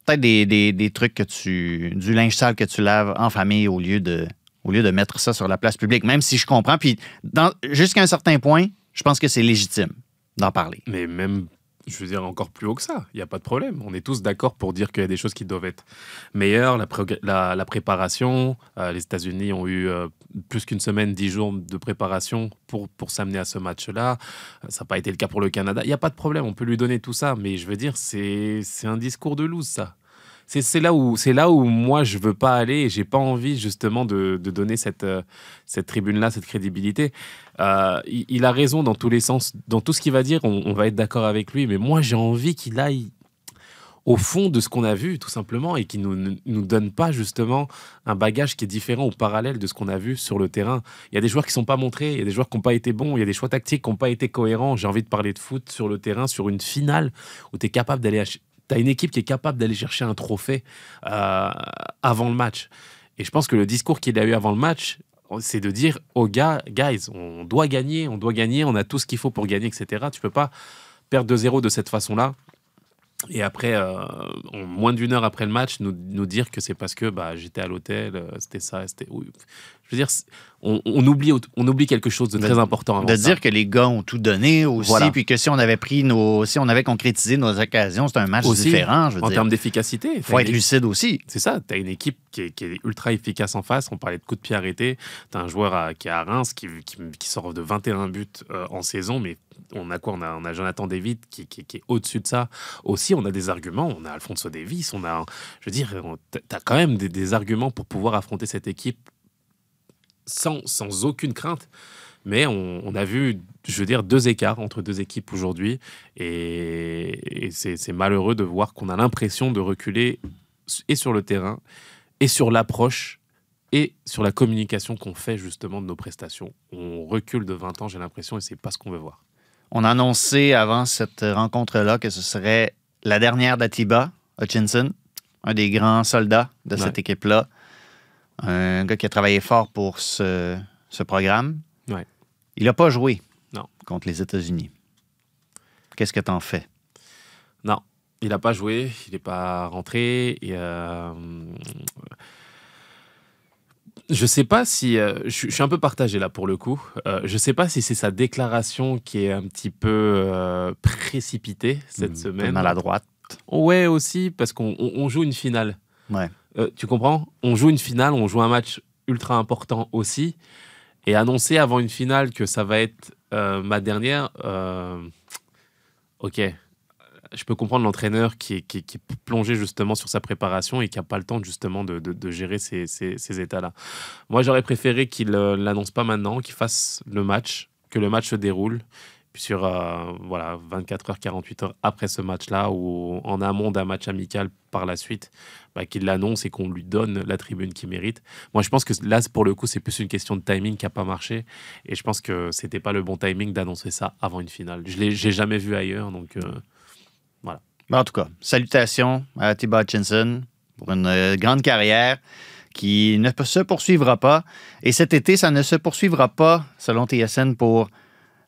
Peut-être des, des- des trucs que tu. du linge sale que tu laves en famille au lieu de, au lieu de mettre ça sur la place publique, même si je comprends. Puis jusqu'à un certain point, je pense que c'est légitime d'en parler. Mais même, je veux dire, encore plus haut que ça, il n'y a pas de problème. On est tous d'accord pour dire qu'il y a des choses qui doivent être meilleures. La, préparation, euh, les États-Unis ont eu euh, plus qu'une semaine, dix jours de préparation pour, pour s'amener à ce match-là. Euh, Ça n'a pas été le cas pour le Canada. Il n'y a pas de problème, on peut lui donner tout ça. Mais je veux dire, c'est un discours de loose, ça. C'est là, où- c'est là où moi, je veux pas aller et j'ai pas envie, justement, de, de donner cette, euh, cette tribune-là, cette crédibilité. Euh, il, a raison dans tous les sens. Dans tout ce qu'il va dire, on, va être d'accord avec lui. Mais moi, j'ai envie qu'il aille au fond de ce qu'on a vu, tout simplement, et qu'il ne nous, nous donne pas, justement, un bagage qui est différent ou parallèle de ce qu'on a vu sur le terrain. Il y a des joueurs qui sont pas montrés, il y a des joueurs qui n'ont pas été bons, il y a des choix tactiques qui n'ont pas été cohérents. J'ai envie de parler de foot sur le terrain, sur une finale où tu es capable d'aller... ach- T'as une équipe qui est capable d'aller chercher un trophée euh, avant le match. Et je pense que le discours qu'il a eu avant le match, c'est de dire aux gars, guys, on doit gagner, on doit gagner, on a tout ce qu'il faut pour gagner, etc. Tu peux pas perdre 2-0 de cette façon-là. Et après, euh, en moins d'une heure après le match, nous, nous dire que c'est parce que bah, j'étais à l'hôtel, euh, c'était ça, c'était. Je veux dire, on, on oublie, on oublie quelque chose de De- très important. avant de ça. dire que les gars ont tout donné aussi, Voilà. puis que si on avait pris nos, si on avait concrétisé nos occasions, c'est un match Aussi, différent. Je veux en dire, termes d'efficacité. faut t'as être lucide aussi. C'est ça, tu as une équipe qui est, qui est ultra efficace en face. On parlait de coups de pied arrêtés. Tu as un joueur à- qui est à Reims qui, qui, qui sort de 21 buts euh, en saison, mais on a quoi? On a, on a Jonathan David qui, qui- qui est au-dessus de ça. Aussi, on a des arguments. On a Alfonso Davis. On a, je veux dire, tu as quand même des, des arguments pour pouvoir affronter cette équipe sans, sans aucune crainte. Mais on, on a vu, je veux dire, deux écarts entre deux équipes aujourd'hui. Et, et c'est malheureux de voir qu'on a l'impression de reculer et sur le terrain, et sur l'approche, et sur la communication qu'on fait justement de nos prestations. On recule de 20 ans, j'ai l'impression, et c'est pas ce qu'on veut voir. On a annoncé avant cette rencontre-là que ce serait la dernière d'Atiba Hutchinson, un des grands soldats de cette équipe-là. Un gars qui a travaillé fort pour ce, ce programme. Ouais. Il n'a pas joué Non. contre les États-Unis. Qu'est-ce que t'en fais? Non, il n'a pas joué, il n'est pas rentré. Et, euh, je sais pas si. euh, je, suis- je suis un peu partagé là pour le coup. Euh, je sais pas si c'est sa déclaration qui est un petit peu euh, précipitée cette peu semaine. Maladroite. Ouais, aussi, parce qu'on on- on joue une finale. Ouais. Euh, tu comprends? On joue une finale, on joue un match ultra important aussi. Et annoncer avant une finale que ça va être euh, ma dernière, euh, ok. Je peux comprendre l'entraîneur qui est, plongé justement sur sa préparation et qui n'a pas le temps justement de, gérer ces- ces états-là. Moi, j'aurais préféré qu'il ne l'annonce pas maintenant, qu'il fasse le match, que le match se déroule. Sur euh, voilà, 24 heures, 48 heures après ce match-là, ou en amont d'un match amical par la suite, bah, qu'il l'annonce et qu'on lui donne la tribune qu'il mérite. Moi, je pense que là, pour le coup, c'est plus une question de timing qui n'a pas marché. Et je pense que c'était pas le bon timing d'annoncer ça avant une finale. Je l'ai jamais vu ailleurs, donc euh, Mais en tout cas, salutations à Atiba Hutchinson pour une euh, grande carrière qui ne se poursuivra pas. Et cet été, ça ne se poursuivra pas, selon TSN, pour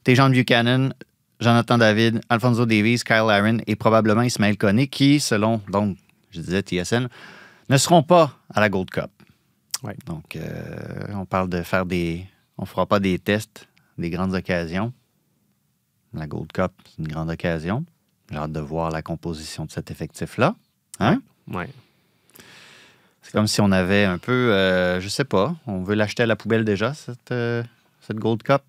Tejan Buchanan, Jonathan David, Alfonso Davies, Kyle Aaron et probablement Ismaël Koné, qui, selon, donc, je disais TSN, ne seront pas à la Gold Cup. Ouais. Donc, euh, on parle de faire des. On fera pas des tests des grandes occasions. La Gold Cup, c'est une grande occasion. J'ai hâte de voir la composition de cet effectif-là. Hein? Ouais. C'est comme si on avait un peu, euh, je sais pas, on veut l'acheter à la poubelle déjà, cette, euh, cette Gold Cup?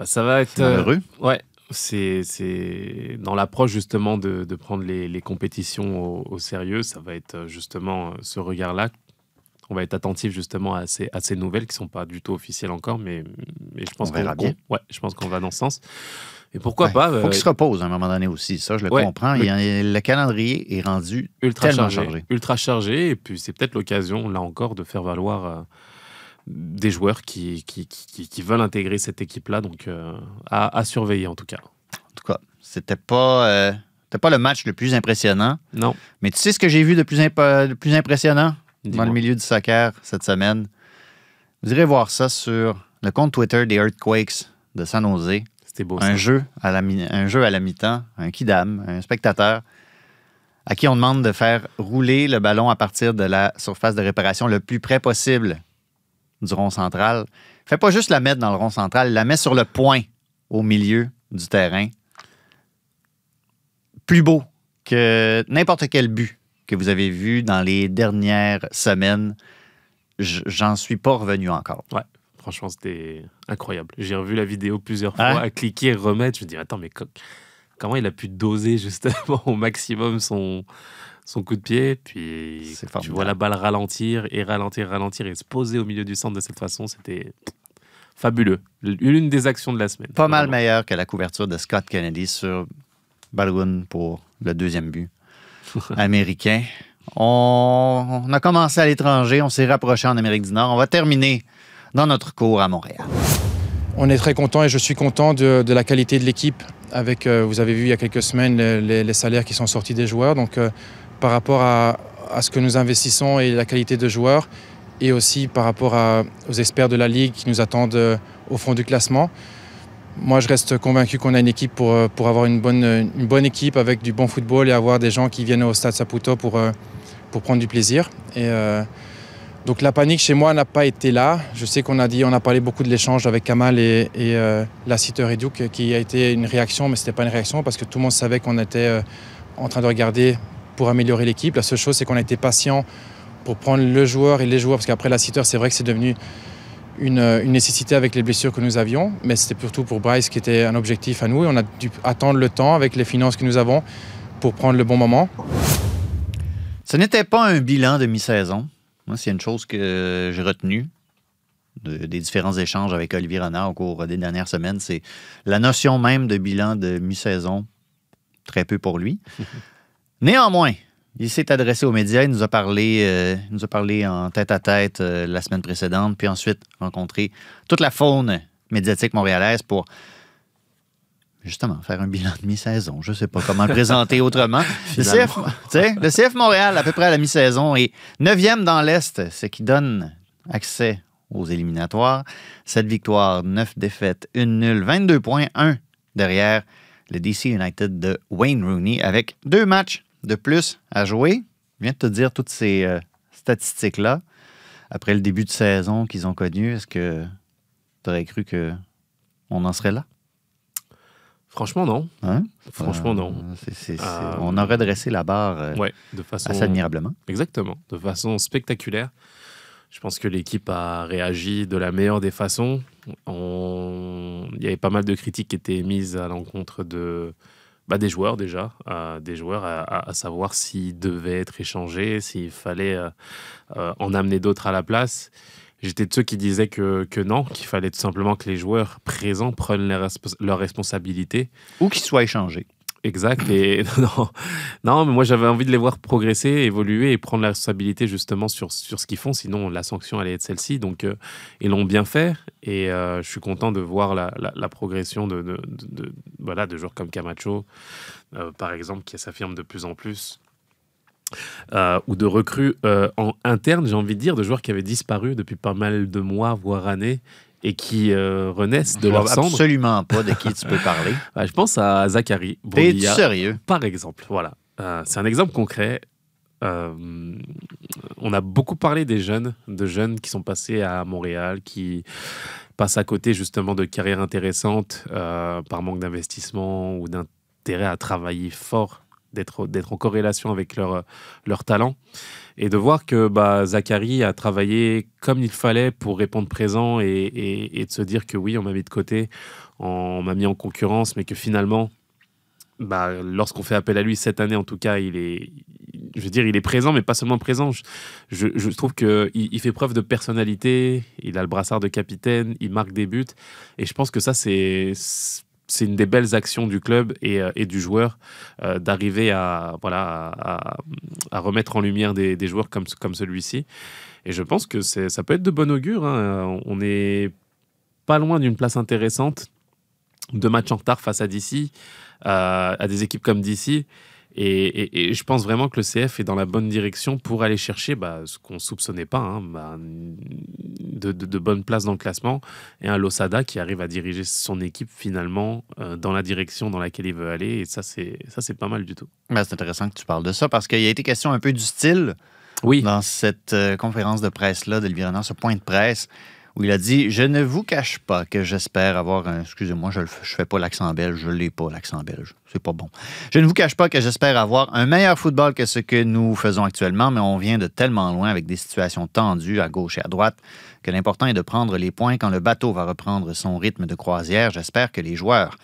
Bah, ça va être. C'est malheureux. euh, ouais. C'est, c'est dans l'approche justement de, de prendre les, les compétitions au, au sérieux. Ça va être euh, justement euh, ce regard-là. On va être attentif justement à ces, à ces nouvelles qui sont pas du tout officielles encore, mais, mais je pense qu'on- bien. Ouais, je pense qu'on va dans ce sens. Et pourquoi Ouais, pas faut euh, qu'il se repose à un moment donné aussi. Ça, je le Ouais. comprends. Il le calendrier est rendu ultra tellement chargé, chargé. ultra chargé. Et puis c'est peut-être l'occasion, là encore, de faire valoir des joueurs qui, qui, qui, qui veulent intégrer cette équipe-là. Donc euh, à, à surveiller en tout cas. En tout cas, c'était pas, euh, c'était pas le match le plus impressionnant. Non. Mais tu sais ce que j'ai vu de plus, imp- de plus impressionnant dans le milieu du soccer cette semaine? Vous irez voir ça sur le compte Twitter des Earthquakes de San Jose. C'était beau. un ça. jeu, à la mi- un jeu à la mi-temps, un kidam, un spectateur, à qui on demande de faire rouler le ballon à partir de la surface de réparation le plus près possible du rond central. Fait pas juste la mettre dans le rond central, la met sur le point au milieu du terrain. Plus beau que n'importe quel but que vous avez vu dans les dernières semaines. J'en suis pas revenu encore. Franchement, c'était incroyable. J'ai revu la vidéo plusieurs Hein? fois, à cliquer, remettre. Je me dis, attends, mais co- comment il a pu doser justement au maximum son, son coup de pied Puis tu formidable. vois la balle ralentir et ralentir, ralentir et se poser au milieu du centre de cette façon. C'était fabuleux. L'une des actions de la semaine. Pas mal Vraiment. meilleur que la couverture de Scott Kennedy sur Baldwin pour le deuxième but américain. On, on a commencé à l'étranger, on s'est rapproché en Amérique du Nord. On va terminer dans notre cours à Montréal. On est très content et je suis content de, de la qualité de l'équipe. Avec, euh, vous avez vu il y a quelques semaines les, les- les salaires qui sont sortis des joueurs. Donc, euh, par rapport à, ce que nous investissons et la qualité de joueurs, et aussi par rapport aux experts de la ligue qui nous attendent euh, au fond du classement, moi, je reste convaincu qu'on a une équipe pour, euh, pour avoir une bonne, une bonne équipe avec du bon football et avoir des gens qui viennent au Stade Saputo pour, euh, pour prendre du plaisir. Et, donc la panique chez moi n'a pas été là. Je sais qu'on a dit, on a parlé beaucoup de l'échange avec Kamal et, euh, Lassiter et Duke, qui a été une réaction, mais ce n'était pas une réaction parce que tout le monde savait qu'on était en train de regarder pour améliorer l'équipe. La seule chose, c'est qu'on a été patient pour prendre le joueur et les joueurs, parce qu'après Lassiter, c'est vrai que c'est devenu une, une nécessité avec les blessures que nous avions, mais c'était surtout pour Bryce qui était un objectif à nous et on a dû attendre le temps avec les finances que nous avons pour prendre le bon moment. Ce n'était pas un bilan de mi-saison. Moi, c'est une chose que j'ai retenue de- des différents échanges avec Olivier Renard au cours des dernières semaines. C'est la notion même de bilan de mi-saison. Très peu pour lui. Néanmoins, il s'est adressé aux médias. Il nous a parlé, euh, il nous a parlé en tête à tête euh, la semaine précédente, puis ensuite rencontré toute la faune médiatique montréalaise pour justement faire un bilan de mi-saison. Je ne sais pas comment le présenter autrement. Le CF, le CF Montréal, à peu près à la mi-saison, est neuvième dans l'Est, ce qui donne accès aux éliminatoires. Cette victoire, 9 défaites, une nulle, 22 points, 1 derrière le DC United de Wayne Rooney avec deux matchs de plus à jouer. Je viens de te dire toutes ces euh, statistiques-là. Après le début de saison qu'ils ont connu, est-ce que tu aurais cru qu'on en serait là? Franchement, non. Hein? Franchement, non. Euh, Euh, On a redressé la barre Ouais, de façon. assez admirablement. Exactement, de façon spectaculaire. Je pense que l'équipe a réagi de la meilleure des façons. On- Il y avait pas mal de critiques qui étaient émises à l'encontre de... bah, des joueurs déjà, euh, des joueurs à, savoir s'ils devaient être échangés, s'il fallait euh, euh, en amener d'autres à la place. J'étais de ceux qui disaient que, que non, qu'il fallait tout simplement que les joueurs présents prennent leurs respons- leurs responsabilités Ou qu'il soit échangé. Exact. Et non, non, mais moi j'avais envie de les voir progresser, évoluer et prendre la responsabilité justement sur, sur ce qu'ils font. Sinon, la sanction allait être celle-ci. Donc, euh, ils l'ont bien fait. Et euh, je suis content de voir la, la- progression de, voilà, de joueurs comme Camacho, euh, par exemple, qui s'affirme de plus en plus. Ou de recrues euh, en interne, j'ai envie de dire, de joueurs qui avaient disparu depuis pas mal de mois, voire années, et qui euh, renaissent de leur cendre. absolument pas de qui tu peux parler. Je pense à Zachary Brouillard sérieux? par exemple. Voilà. Euh, c'est un exemple concret. Euh, on a beaucoup parlé des jeunes, de jeunes qui sont passés à Montréal, qui passent à côté justement de carrières intéressantes par manque d'investissement ou d'intérêt à travailler fort, d'être d'être en corrélation avec leur, leur talent. Et de voir que bah, Zachary a travaillé comme il fallait pour répondre présent et, de se dire que oui, on m'a mis de côté, on m'a mis en concurrence, mais que finalement, bah, lorsqu'on fait appel à lui cette année, en tout cas, il est, je veux dire, il est présent, mais pas seulement présent. Je trouve qu'il il fait preuve de personnalité, il a le brassard de capitaine, il marque des buts, et je pense que ça, c'est c'est une des belles actions du club et, euh, du joueur euh, d'arriver à, voilà, à, remettre en lumière des, joueurs comme, comme celui-ci. Et je pense que ça peut être de bon augure. hein. On n'est pas loin d'une place intéressante. Deux matchs en retard face à DC, euh, à des équipes comme DC. Et, et- et je pense vraiment que le CF est dans la bonne direction pour aller chercher bah, ce qu'on ne soupçonnait pas, hein, bah, de, de- de bonnes places dans le classement, et un Losada qui arrive à diriger son équipe finalement euh, dans la direction dans laquelle il veut aller. Et ça, c'est pas mal du tout. Ben, c'est intéressant que tu parles de ça parce qu'il y a été question un peu du style Oui, dans cette euh, conférence de presse-là Renard, ce point de presse où il a dit Je ne vous cache pas que j'espère avoir un. Excusez-moi, je ne fais pas l'accent belge, je ne l'ai pas, l'accent belge. C'est pas bon. Je ne vous cache pas que j'espère avoir un meilleur football que ce que nous faisons actuellement, mais on vient de tellement loin avec des situations tendues à gauche et à droite que l'important est de prendre les points quand le bateau va reprendre son rythme de croisière. J'espère que les joueurs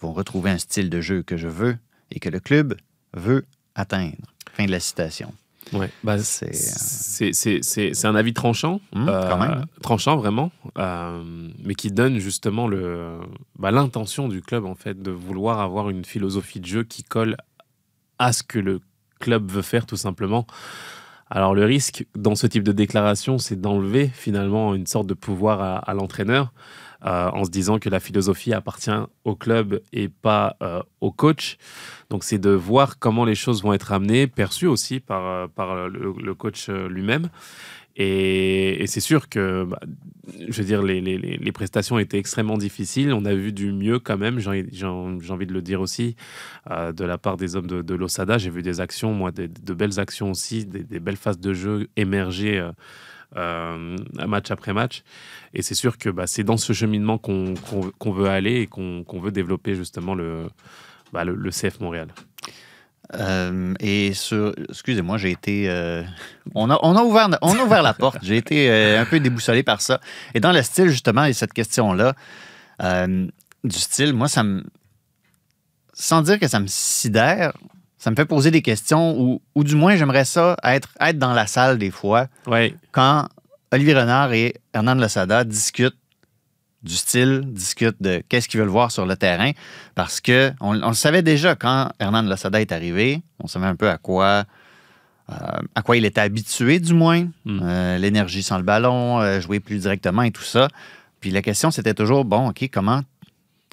vont retrouver un style de jeu que je veux et que le club veut atteindre. Fin de la citation. Ouais. Bah, C'est, euh, c'est c'est- c'est- c'est un avis tranchant, Hum, quand même, hein. tranchant vraiment, euh, mais qui donne justement le bah, l'intention du club en fait de vouloir avoir une philosophie de jeu qui colle à ce que le club veut faire tout simplement. Alors le risque dans ce type de déclaration, c'est d'enlever finalement une sorte de pouvoir à, à l'entraîneur euh, en se disant que la philosophie appartient au club et pas euh, au coach. Donc c'est de voir comment les choses vont être amenées, perçues aussi par, euh, par le, coach lui-même. Et, c'est sûr que, bah, je veux dire, les, prestations étaient extrêmement difficiles. On a vu du mieux quand même, j'ai envie de le dire aussi, de la part des hommes de, l'Osada. J'ai vu des actions, moi, de belles actions aussi, des, belles phases de jeu émerger euh, match après match. Et c'est sûr que bah, c'est dans ce cheminement qu'on veut aller et qu'on veut développer justement le, bah, le, CF Montréal. Euh, et sur. Excusez-moi, j'ai été. euh, on, a, on, a ouvert, on a ouvert la porte. J'ai été un peu déboussolé par ça. Et dans le style, justement, et cette question-là, du style, moi, ça me. Sans dire que ça me sidère, ça me fait poser des questions ou, ou du moins, j'aimerais ça être, être dans la salle des fois quand Olivier Renard et Hernan Losada discutent du style, discutent de qu'est-ce qu'ils veulent voir sur le terrain, parce que on, on le savait déjà quand Hernan Losada est arrivé, on savait un peu à quoi, euh, à quoi il était habitué du moins, Mm. Euh, l'énergie sans le ballon, euh, jouer plus directement et tout ça. Puis la question c'était toujours bon, ok, comment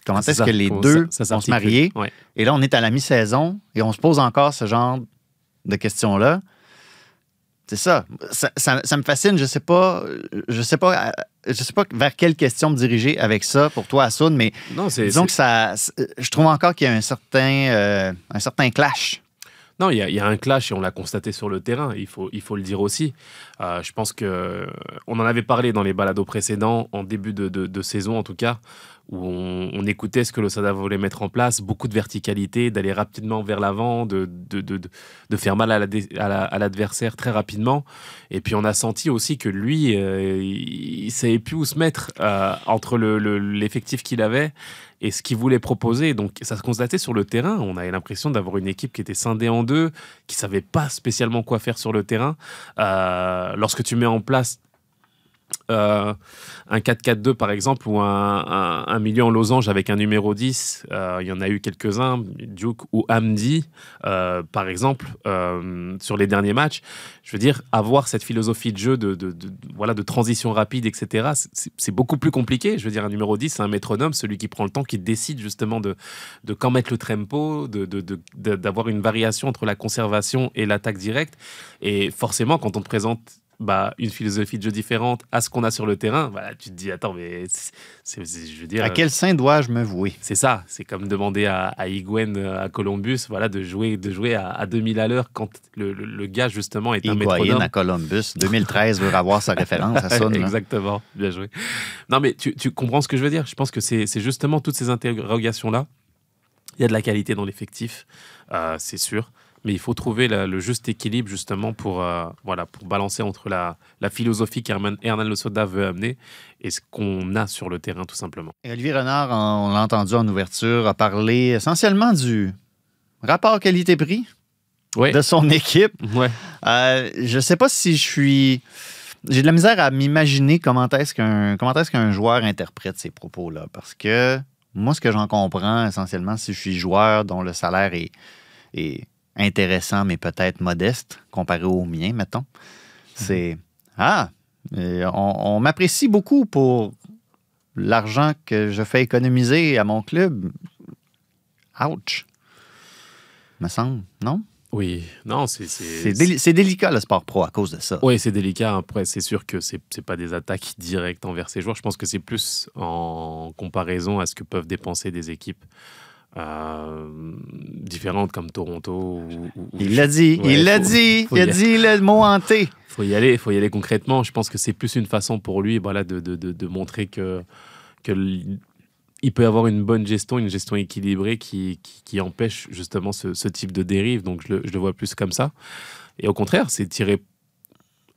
comment est-ce que les deux ça- ça vont se marier Ouais. Et là on est à la mi-saison et on se pose encore ce genre de questions là. C'est ça. Ça, ça- ça me fascine. Je sais pas, je sais pas, euh, je sais pas vers quelle question me diriger avec ça pour toi, Assoun, mais Non, disons que ça, je trouve encore qu'il y a un certain, euh, un certain clash. Non, il y, a- un clash et on l'a constaté sur le terrain, il faut, il faut le dire aussi. Euh, je pense que on en avait parlé dans les balados précédents, en début de, saison en tout cas, où on, écoutait ce que l'Osada voulait mettre en place, beaucoup de verticalité, d'aller rapidement vers l'avant, de, faire mal à l'adversaire très rapidement. Et puis on a senti aussi que lui, euh, il, il savait plus où se mettre euh, entre le- le- l'effectif qu'il avait et ce qu'il voulait proposer. Donc ça se constatait sur le terrain. On avait l'impression d'avoir une équipe qui était scindée en deux, qui savait pas spécialement quoi faire sur le terrain. Euh, lorsque tu mets en place euh, un 4-4-2 par exemple ou un, milieu en losange avec un numéro 10, euh, il y en a eu quelques-uns, Duke ou Hamdi euh, par exemple, euh, sur les derniers matchs. Je veux dire, avoir cette philosophie de jeu de, voilà, de transition rapide, etc., c'est- beaucoup plus compliqué. Je veux dire, un numéro 10, c'est un métronome, celui qui prend le temps, qui décide justement de, de quand mettre le tempo, d'avoir une variation entre la conservation et l'attaque directe. Et forcément, quand on te présente bah, une philosophie de jeu différente à ce qu'on a sur le terrain, voilà, tu te dis, attends, mais c'est, je veux dire, À quel sein dois-je me vouer? c'est ça, c'est comme demander à, à Higuain, euh, à Columbus, voilà, de jouer, de jouer à, à 2000 à l'heure quand le, le- le gars, justement, est un Higuain métronome. à Columbus. 2013 veut avoir sa référence ça. là. Exactement, bien joué. Non, mais tu, tu comprends ce que je veux dire. Je pense que c'est c'est justement toutes ces interrogations-là. Il y a de la qualité dans l'effectif, euh, c'est sûr. Mais il faut trouver la- le juste équilibre justement pour, euh, voilà, pour balancer entre la, la philosophie qu'Hernan Hernan Soda veut amener et ce qu'on a sur le terrain tout simplement. Et Olivier Renard, on l'a entendu en ouverture, a parlé essentiellement du rapport qualité-prix de son équipe. ouais. Euh, je sais pas si je suis. J'ai de la misère à m'imaginer comment est-ce qu'un comment est-ce qu'un joueur interprète ces propos-là. Parce que moi, ce que j'en comprends essentiellement, si je suis joueur dont le salaire est, est intéressant, mais peut-être modeste, comparé au mien, mettons, c'est Ah, euh, on, on m'apprécie beaucoup pour l'argent que je fais économiser à mon club. Ouch. Me semble, non? Oui, non, c'est. C'est déli- c'est délicat le sport pro à cause de ça. Oui, c'est délicat. Après, c'est sûr que c'est c'est pas des attaques directes envers ces joueurs. Je pense que c'est plus en comparaison à ce que peuvent dépenser des équipes euh, différentes comme Toronto. Ou, ou- Il l'a dit, Ouais, il l'a dit, faut il a dit le mot hanté. faut y aller, faut y aller concrètement. Je pense que c'est plus une façon pour lui, voilà, de, de, de, de montrer que que il peut avoir une bonne gestion, une gestion équilibrée qui, qui, qui empêche justement ce, ce type de dérive. Donc je le, je le vois plus comme ça. Et au contraire, c'est tirer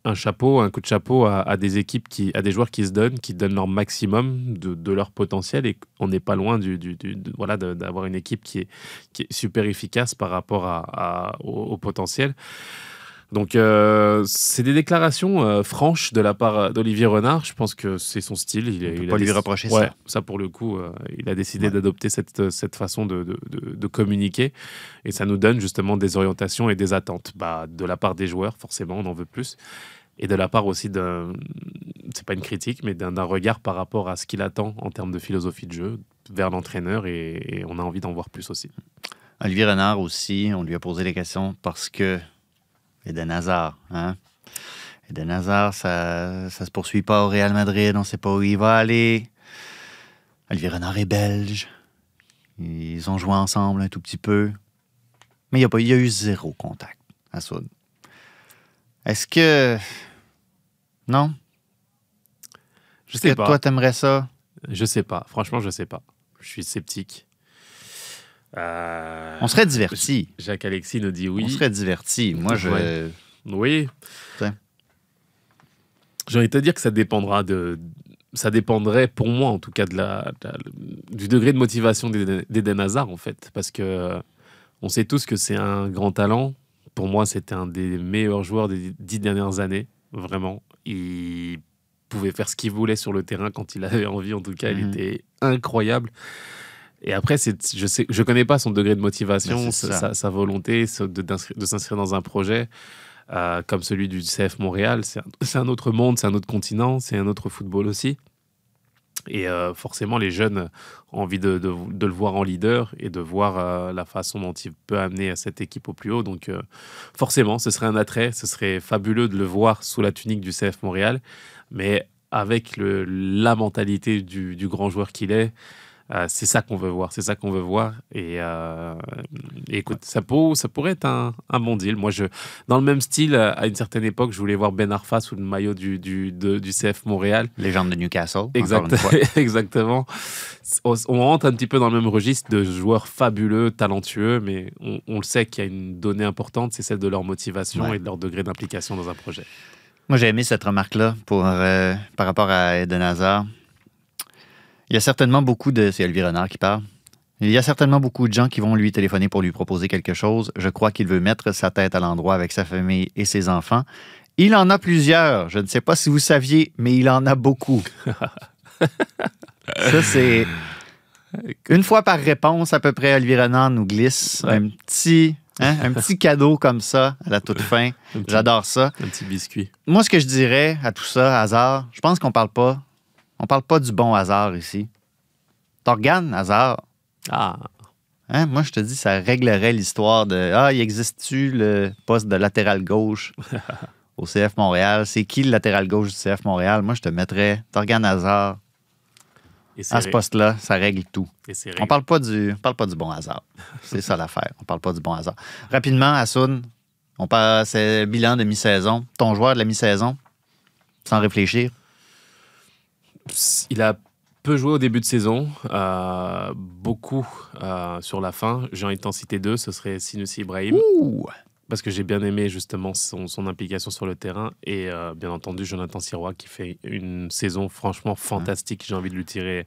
un chapeau, un coup de chapeau à, des équipes, qui, à des joueurs qui se donnent, qui donnent leur maximum de, leur potentiel. Et on n'est pas loin du, du- du- voilà, d'avoir une équipe qui est, super efficace par rapport à, au potentiel. Donc, euh, c'est des déclarations euh, franches de la part d'Olivier Renard. Je pense que c'est son style. Il, On est- peut il pas lui Ouais, ça. ça, pour le coup, euh, il a décidé Ouais. d'adopter cette, cette façon de, de- de- de communiquer. Et ça nous donne justement des orientations et des attentes. Bah, de la part des joueurs, forcément, on en veut plus. Et de la part aussi d'un. C'est pas une critique, mais d'un d'un regard par rapport à ce qu'il attend en termes de philosophie de jeu vers l'entraîneur. Et, et on a envie d'en voir plus aussi. Olivier Renard aussi, on lui a posé des questions parce que Eden Hazard, hein? Eden Hazard, ça, ça se poursuit pas au Real Madrid, on sait pas où il va aller. Olivier Renard est belge. Ils ont joué ensemble un tout petit peu. Mais il y a, pas, y a eu zéro contact à Soud. Est-ce que. Non? Je Est-ce sais que pas. toi, t'aimerais ça? Je sais pas. Franchement, je sais pas. Je suis sceptique. Euh, On serait divertis. Jacques Alexis nous dit oui. On serait divertis. Moi, je. Ouais. Oui. Ouais. J'ai envie de te dire que ça dépendra de. Ça dépendrait, pour moi en tout cas, de la, de la- du degré de motivation d'Eden Hazard, en fait. Parce que on sait tous que c'est un grand talent. Pour moi, c'était un des meilleurs joueurs des dix dernières années. Vraiment. Il pouvait faire ce qu'il voulait sur le terrain quand il avait envie. En tout cas, il Mhm. était incroyable. Et après, c'est, je sais, je connais pas son degré de motivation, sa, ça. sa- sa volonté de, s'inscrire dans un projet euh, comme celui du CF Montréal. C'est un, autre monde, c'est un autre continent, c'est un autre football aussi. Et euh, forcément, les jeunes ont envie de, de- de le voir en leader et de voir euh, la façon dont il peut amener cette équipe au plus haut. Donc, euh, forcément, ce serait un attrait, ce serait fabuleux de le voir sous la tunique du CF Montréal, mais avec le, la mentalité du, du grand joueur qu'il est. euh, c'est ça qu'on veut voir, c'est ça qu'on veut voir. Et, euh, et écoute, ça, peut, ça pourrait être un, un bon deal. Moi, je, dans le même style, euh, à une certaine époque, je voulais voir Ben Arfa sous le maillot du, du, de- du CF Montréal. Légende de Newcastle. Exact- une fois. Exactement. On, on rentre un petit peu dans le même registre de joueurs fabuleux, talentueux, mais on, on le sait qu'il y a une donnée importante, c'est celle de leur motivation Ouais. et de leur degré d'implication dans un projet. Moi, j'ai aimé cette remarque-là pour, euh, par rapport à Eden Hazard. Il y a certainement beaucoup de. C'est Renard qui parle. Il y a certainement beaucoup de gens qui vont lui téléphoner pour lui proposer quelque chose. Je crois qu'il veut mettre sa tête à l'endroit avec sa famille et ses enfants. Il en a plusieurs. Je ne sais pas si vous saviez, mais il en a beaucoup. Ça, c'est. Une fois par réponse, à peu près, Renard nous glisse Ouais. un, petit, hein, un petit cadeau comme ça à la toute fin. J'adore ça un petit biscuit. moi, ce que je dirais à tout ça, hasard, je pense qu'on parle pas. On parle pas du bon hasard ici. T'organes, hasard. Ah, Hein? Moi, je te dis, ça réglerait l'histoire de Ah, il existe-tu le poste de latéral gauche au CF Montréal, c'est qui le latéral gauche du CF Montréal? Moi, je te mettrais Torgan Hazard c'est à ce poste-là. Ça règle tout. On parle pas du, on parle pas du bon hasard. C'est ça l'affaire. On parle pas du bon hasard. Rapidement, Assoun, on le bilan de mi-saison. Ton joueur de la mi-saison, sans réfléchir. Il a peu joué au début de saison, euh, beaucoup euh, sur la fin. J'ai envie de t'en citer deux, ce serait Sinussi Ibrahim, Ouh! parce que j'ai bien aimé justement son, son implication sur le terrain, et euh, bien entendu Jonathan Sirois qui fait une saison franchement fantastique. J'ai envie de lui tirer.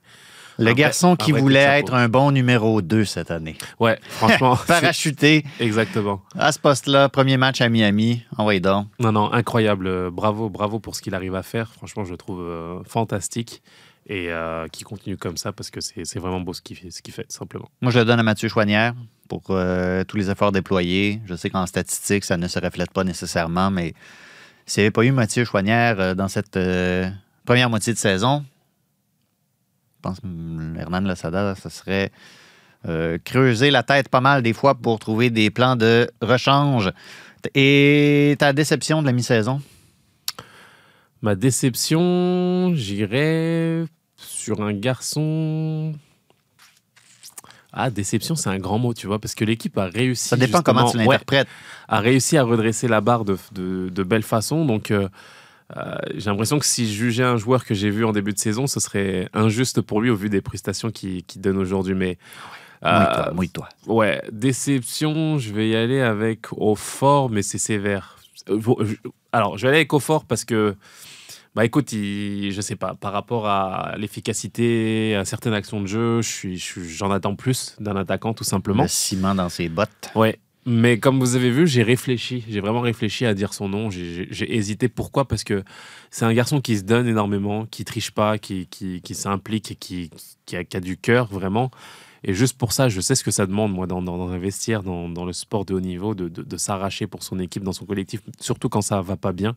Le garçon qui voulait être un bon numéro 2 cette année. Ouais, franchement. Parachuté Exactement. à ce poste-là, premier match à Miami. Envoyez donc. Non, non, incroyable. Euh, Bravo, bravo pour ce qu'il arrive à faire. Franchement, je le trouve euh, fantastique. Et euh, qui continue comme ça parce que c'est vraiment beau ce qu'il fait, simplement. Moi, je le donne à Mathieu Chouanière pour euh, tous les efforts déployés. Je sais qu'en statistique, ça ne se reflète pas nécessairement, mais s'il n'y avait pas eu Mathieu Chouanière euh, dans cette première moitié de saison, je pense Hernan Losada, ça serait euh, creuser la tête pas mal des fois pour trouver des plans de rechange. Et ta déception de la mi-saison? Ma déception, j'irais sur un garçon. Ah, déception, c'est un grand mot, tu vois, parce que l'équipe a réussi. Ça dépend comment tu justement- ouais, l'interprètes. a réussi à redresser la barre de, de, de belle façon. Donc, euh, euh, j'ai l'impression que si je jugeais un joueur que j'ai vu en début de saison, ce serait injuste pour lui au vu des prestations qu'il donne aujourd'hui. Mais euh, Mouille-toi, ouais, déception, je vais y aller avec au fort, mais c'est sévère. Euh, Alors, je vais aller avec au fort parce que, bah écoute, il- je sais pas, par rapport à l'efficacité, à certaines actions de jeu, je suis- j'en attends plus d'un attaquant, tout simplement. Le ciment dans ses bottes. Ouais. Mais comme vous avez vu, j'ai réfléchi. J'ai vraiment réfléchi à dire son nom. J'ai- hésité. Pourquoi? Parce que c'est un garçon qui se donne énormément, qui triche pas, qui, qui, s'implique qui, qui, qui a du cœur, vraiment. Et juste pour ça, je sais ce que ça demande, moi, dans, dans, dans dans, le sport de haut niveau, de, de, de s'arracher pour son équipe, dans son collectif, surtout quand ça va pas bien.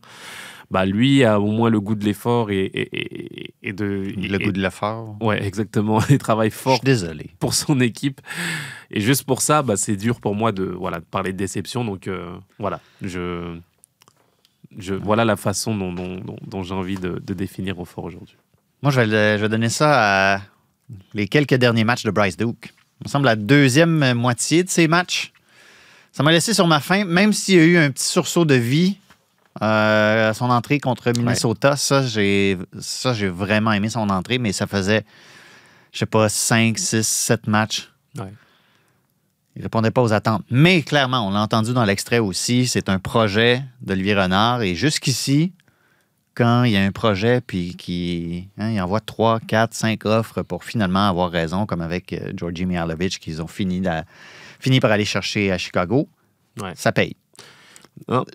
Bah, lui a au moins le goût de l'effort et, et, et, et de. Le goût de l'effort. Ouais, exactement. Il travaille fort désolé. pour son équipe. Et juste pour ça, bah, c'est dur pour moi de, voilà, de parler de déception. Donc euh, voilà, je, je, voilà la façon dont, dont, dont- dont j'ai envie de, de définir au fort aujourd'hui. Moi, je vais, le- je vais donner ça à les quelques derniers matchs de Bryce Duke. Il me semble la deuxième moitié de ces matchs. Ça m'a laissé sur ma faim, même s'il y a eu un petit sursaut de vie euh, à son entrée contre Minnesota. Ça, j'ai ça, j'ai vraiment aimé son entrée, mais ça faisait, je sais pas, 5, 6, 7 matchs. Ouais. Il répondait pas aux attentes. Mais clairement, on l'a entendu dans l'extrait aussi, c'est un projet d'Olivier Renard. Et jusqu'ici, quand il y a un projet, puis qu'il hein, il envoie 3, 4, 5 offres pour finalement avoir raison, comme avec euh, Georgi Mihalovic, qu'ils ont fini, la- fini par aller chercher à Chicago, Ouais. ça paye.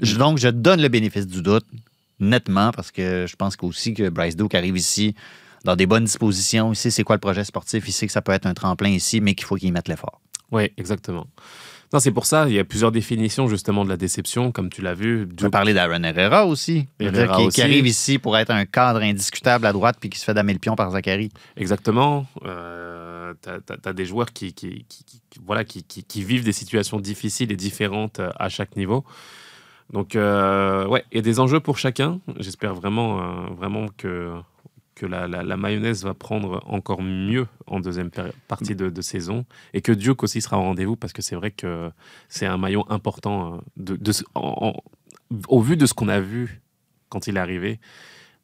Je- donc, je donne le bénéfice du doute, nettement, parce que je pense aussi que Bryce Duke arrive ici dans des bonnes dispositions. Il sait c'est quoi le projet sportif, il sait que ça peut être un tremplin ici, mais qu'il faut qu'il mette l'effort. Oui, exactement. Non, c'est pour ça, il y a plusieurs définitions justement de la déception, comme tu l'as vu. Tu peux parler d'Aaron Herrera aussi. Herrera qui, arrive ici pour être un cadre indiscutable à droite puis qui se fait damer le pion par Zachary. Exactement. Euh, tu as, des joueurs qui, voilà, qui vivent des situations difficiles et différentes euh, à chaque niveau. Donc, euh, ouais, il y a des enjeux pour chacun. J'espère vraiment, euh, vraiment que, que la, mayonnaise va prendre encore mieux en deuxième partie de, saison et que Duke aussi sera au rendez-vous parce que c'est vrai que c'est un maillon important en- au vu de ce qu'on a vu quand il est arrivé.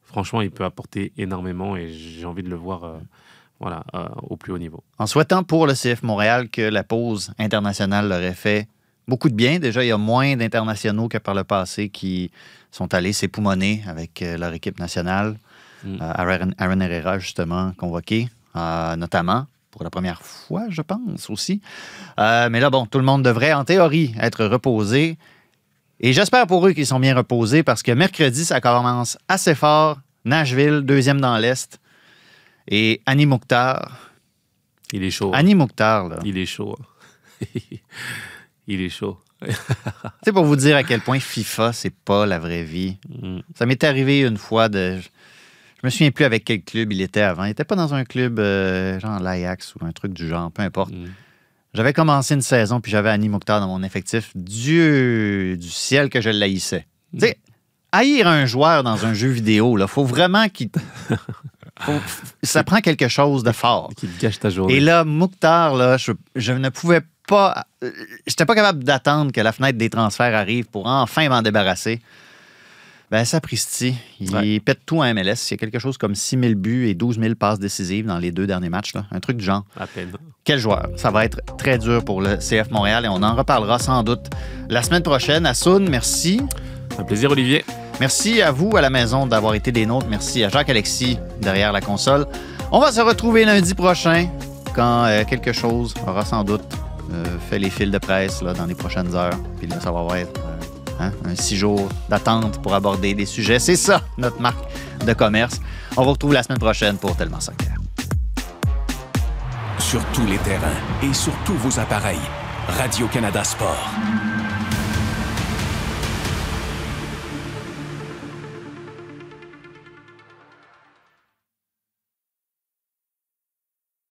Franchement, il peut apporter énormément et j'ai envie de le voir euh, voilà, euh, au plus haut niveau. En souhaitant pour le CF Montréal que la pause internationale leur ait fait beaucoup de bien. Déjà, il y a moins d'internationaux que par le passé qui sont allés s'époumoner avec euh, leur équipe nationale. Mm. Euh, Aaron, Aaron Herrera, justement, convoqué, euh, notamment pour la première fois, je pense aussi. Euh, mais là, bon, tout le monde devrait, en théorie, être reposé. Et j'espère pour eux qu'ils sont bien reposés parce que mercredi, ça commence assez fort. Nashville, deuxième dans l'Est. Et Annie Mouktar. Il est chaud. Annie Mouktar, là. Il est chaud. il est chaud. C'est pour vous dire à quel point FIFA, c'est pas la vraie vie. Mm. Ça m'est arrivé une fois de. Je me souviens plus avec quel club il était avant. Il était pas dans un club euh, genre l'Ajax ou un truc du genre, peu importe. Mm. J'avais commencé une saison puis j'avais Annie Mouktar dans mon effectif. Dieu du ciel que je le haïssais. Tu sais, haïr un joueur dans un jeu vidéo, il faut vraiment qu'il. faut- ça prend quelque chose de fort. Qui te gâche ta journée. Et là, Mouktar, là, je, je ne pouvais pas. euh, J'étais pas capable d'attendre que la fenêtre des transferts arrive pour enfin m'en débarrasser. Ben, sapristi, il Ouais. pète tout à MLS. Il y a quelque chose comme 6 000 buts et 12 000 passes décisives dans les deux derniers matchs. Là. Un truc du genre. À peine. Quel joueur. Ça va être très dur pour le CF Montréal et on en reparlera sans doute la semaine prochaine. Assoun, merci. Un plaisir, Olivier. Merci à vous à la maison d'avoir été des nôtres. Merci à Jacques-Alexis derrière la console. On va se retrouver lundi prochain quand euh, quelque chose aura sans doute euh, fait les fils de presse là, dans les prochaines heures. Puis là, ça va être euh, hein, un six jours d'attente pour aborder des sujets. C'est ça, notre marque de commerce. On vous retrouve la semaine prochaine pour Tellement Soccer. Sur tous les terrains et sur tous vos appareils. Radio-Canada Sport.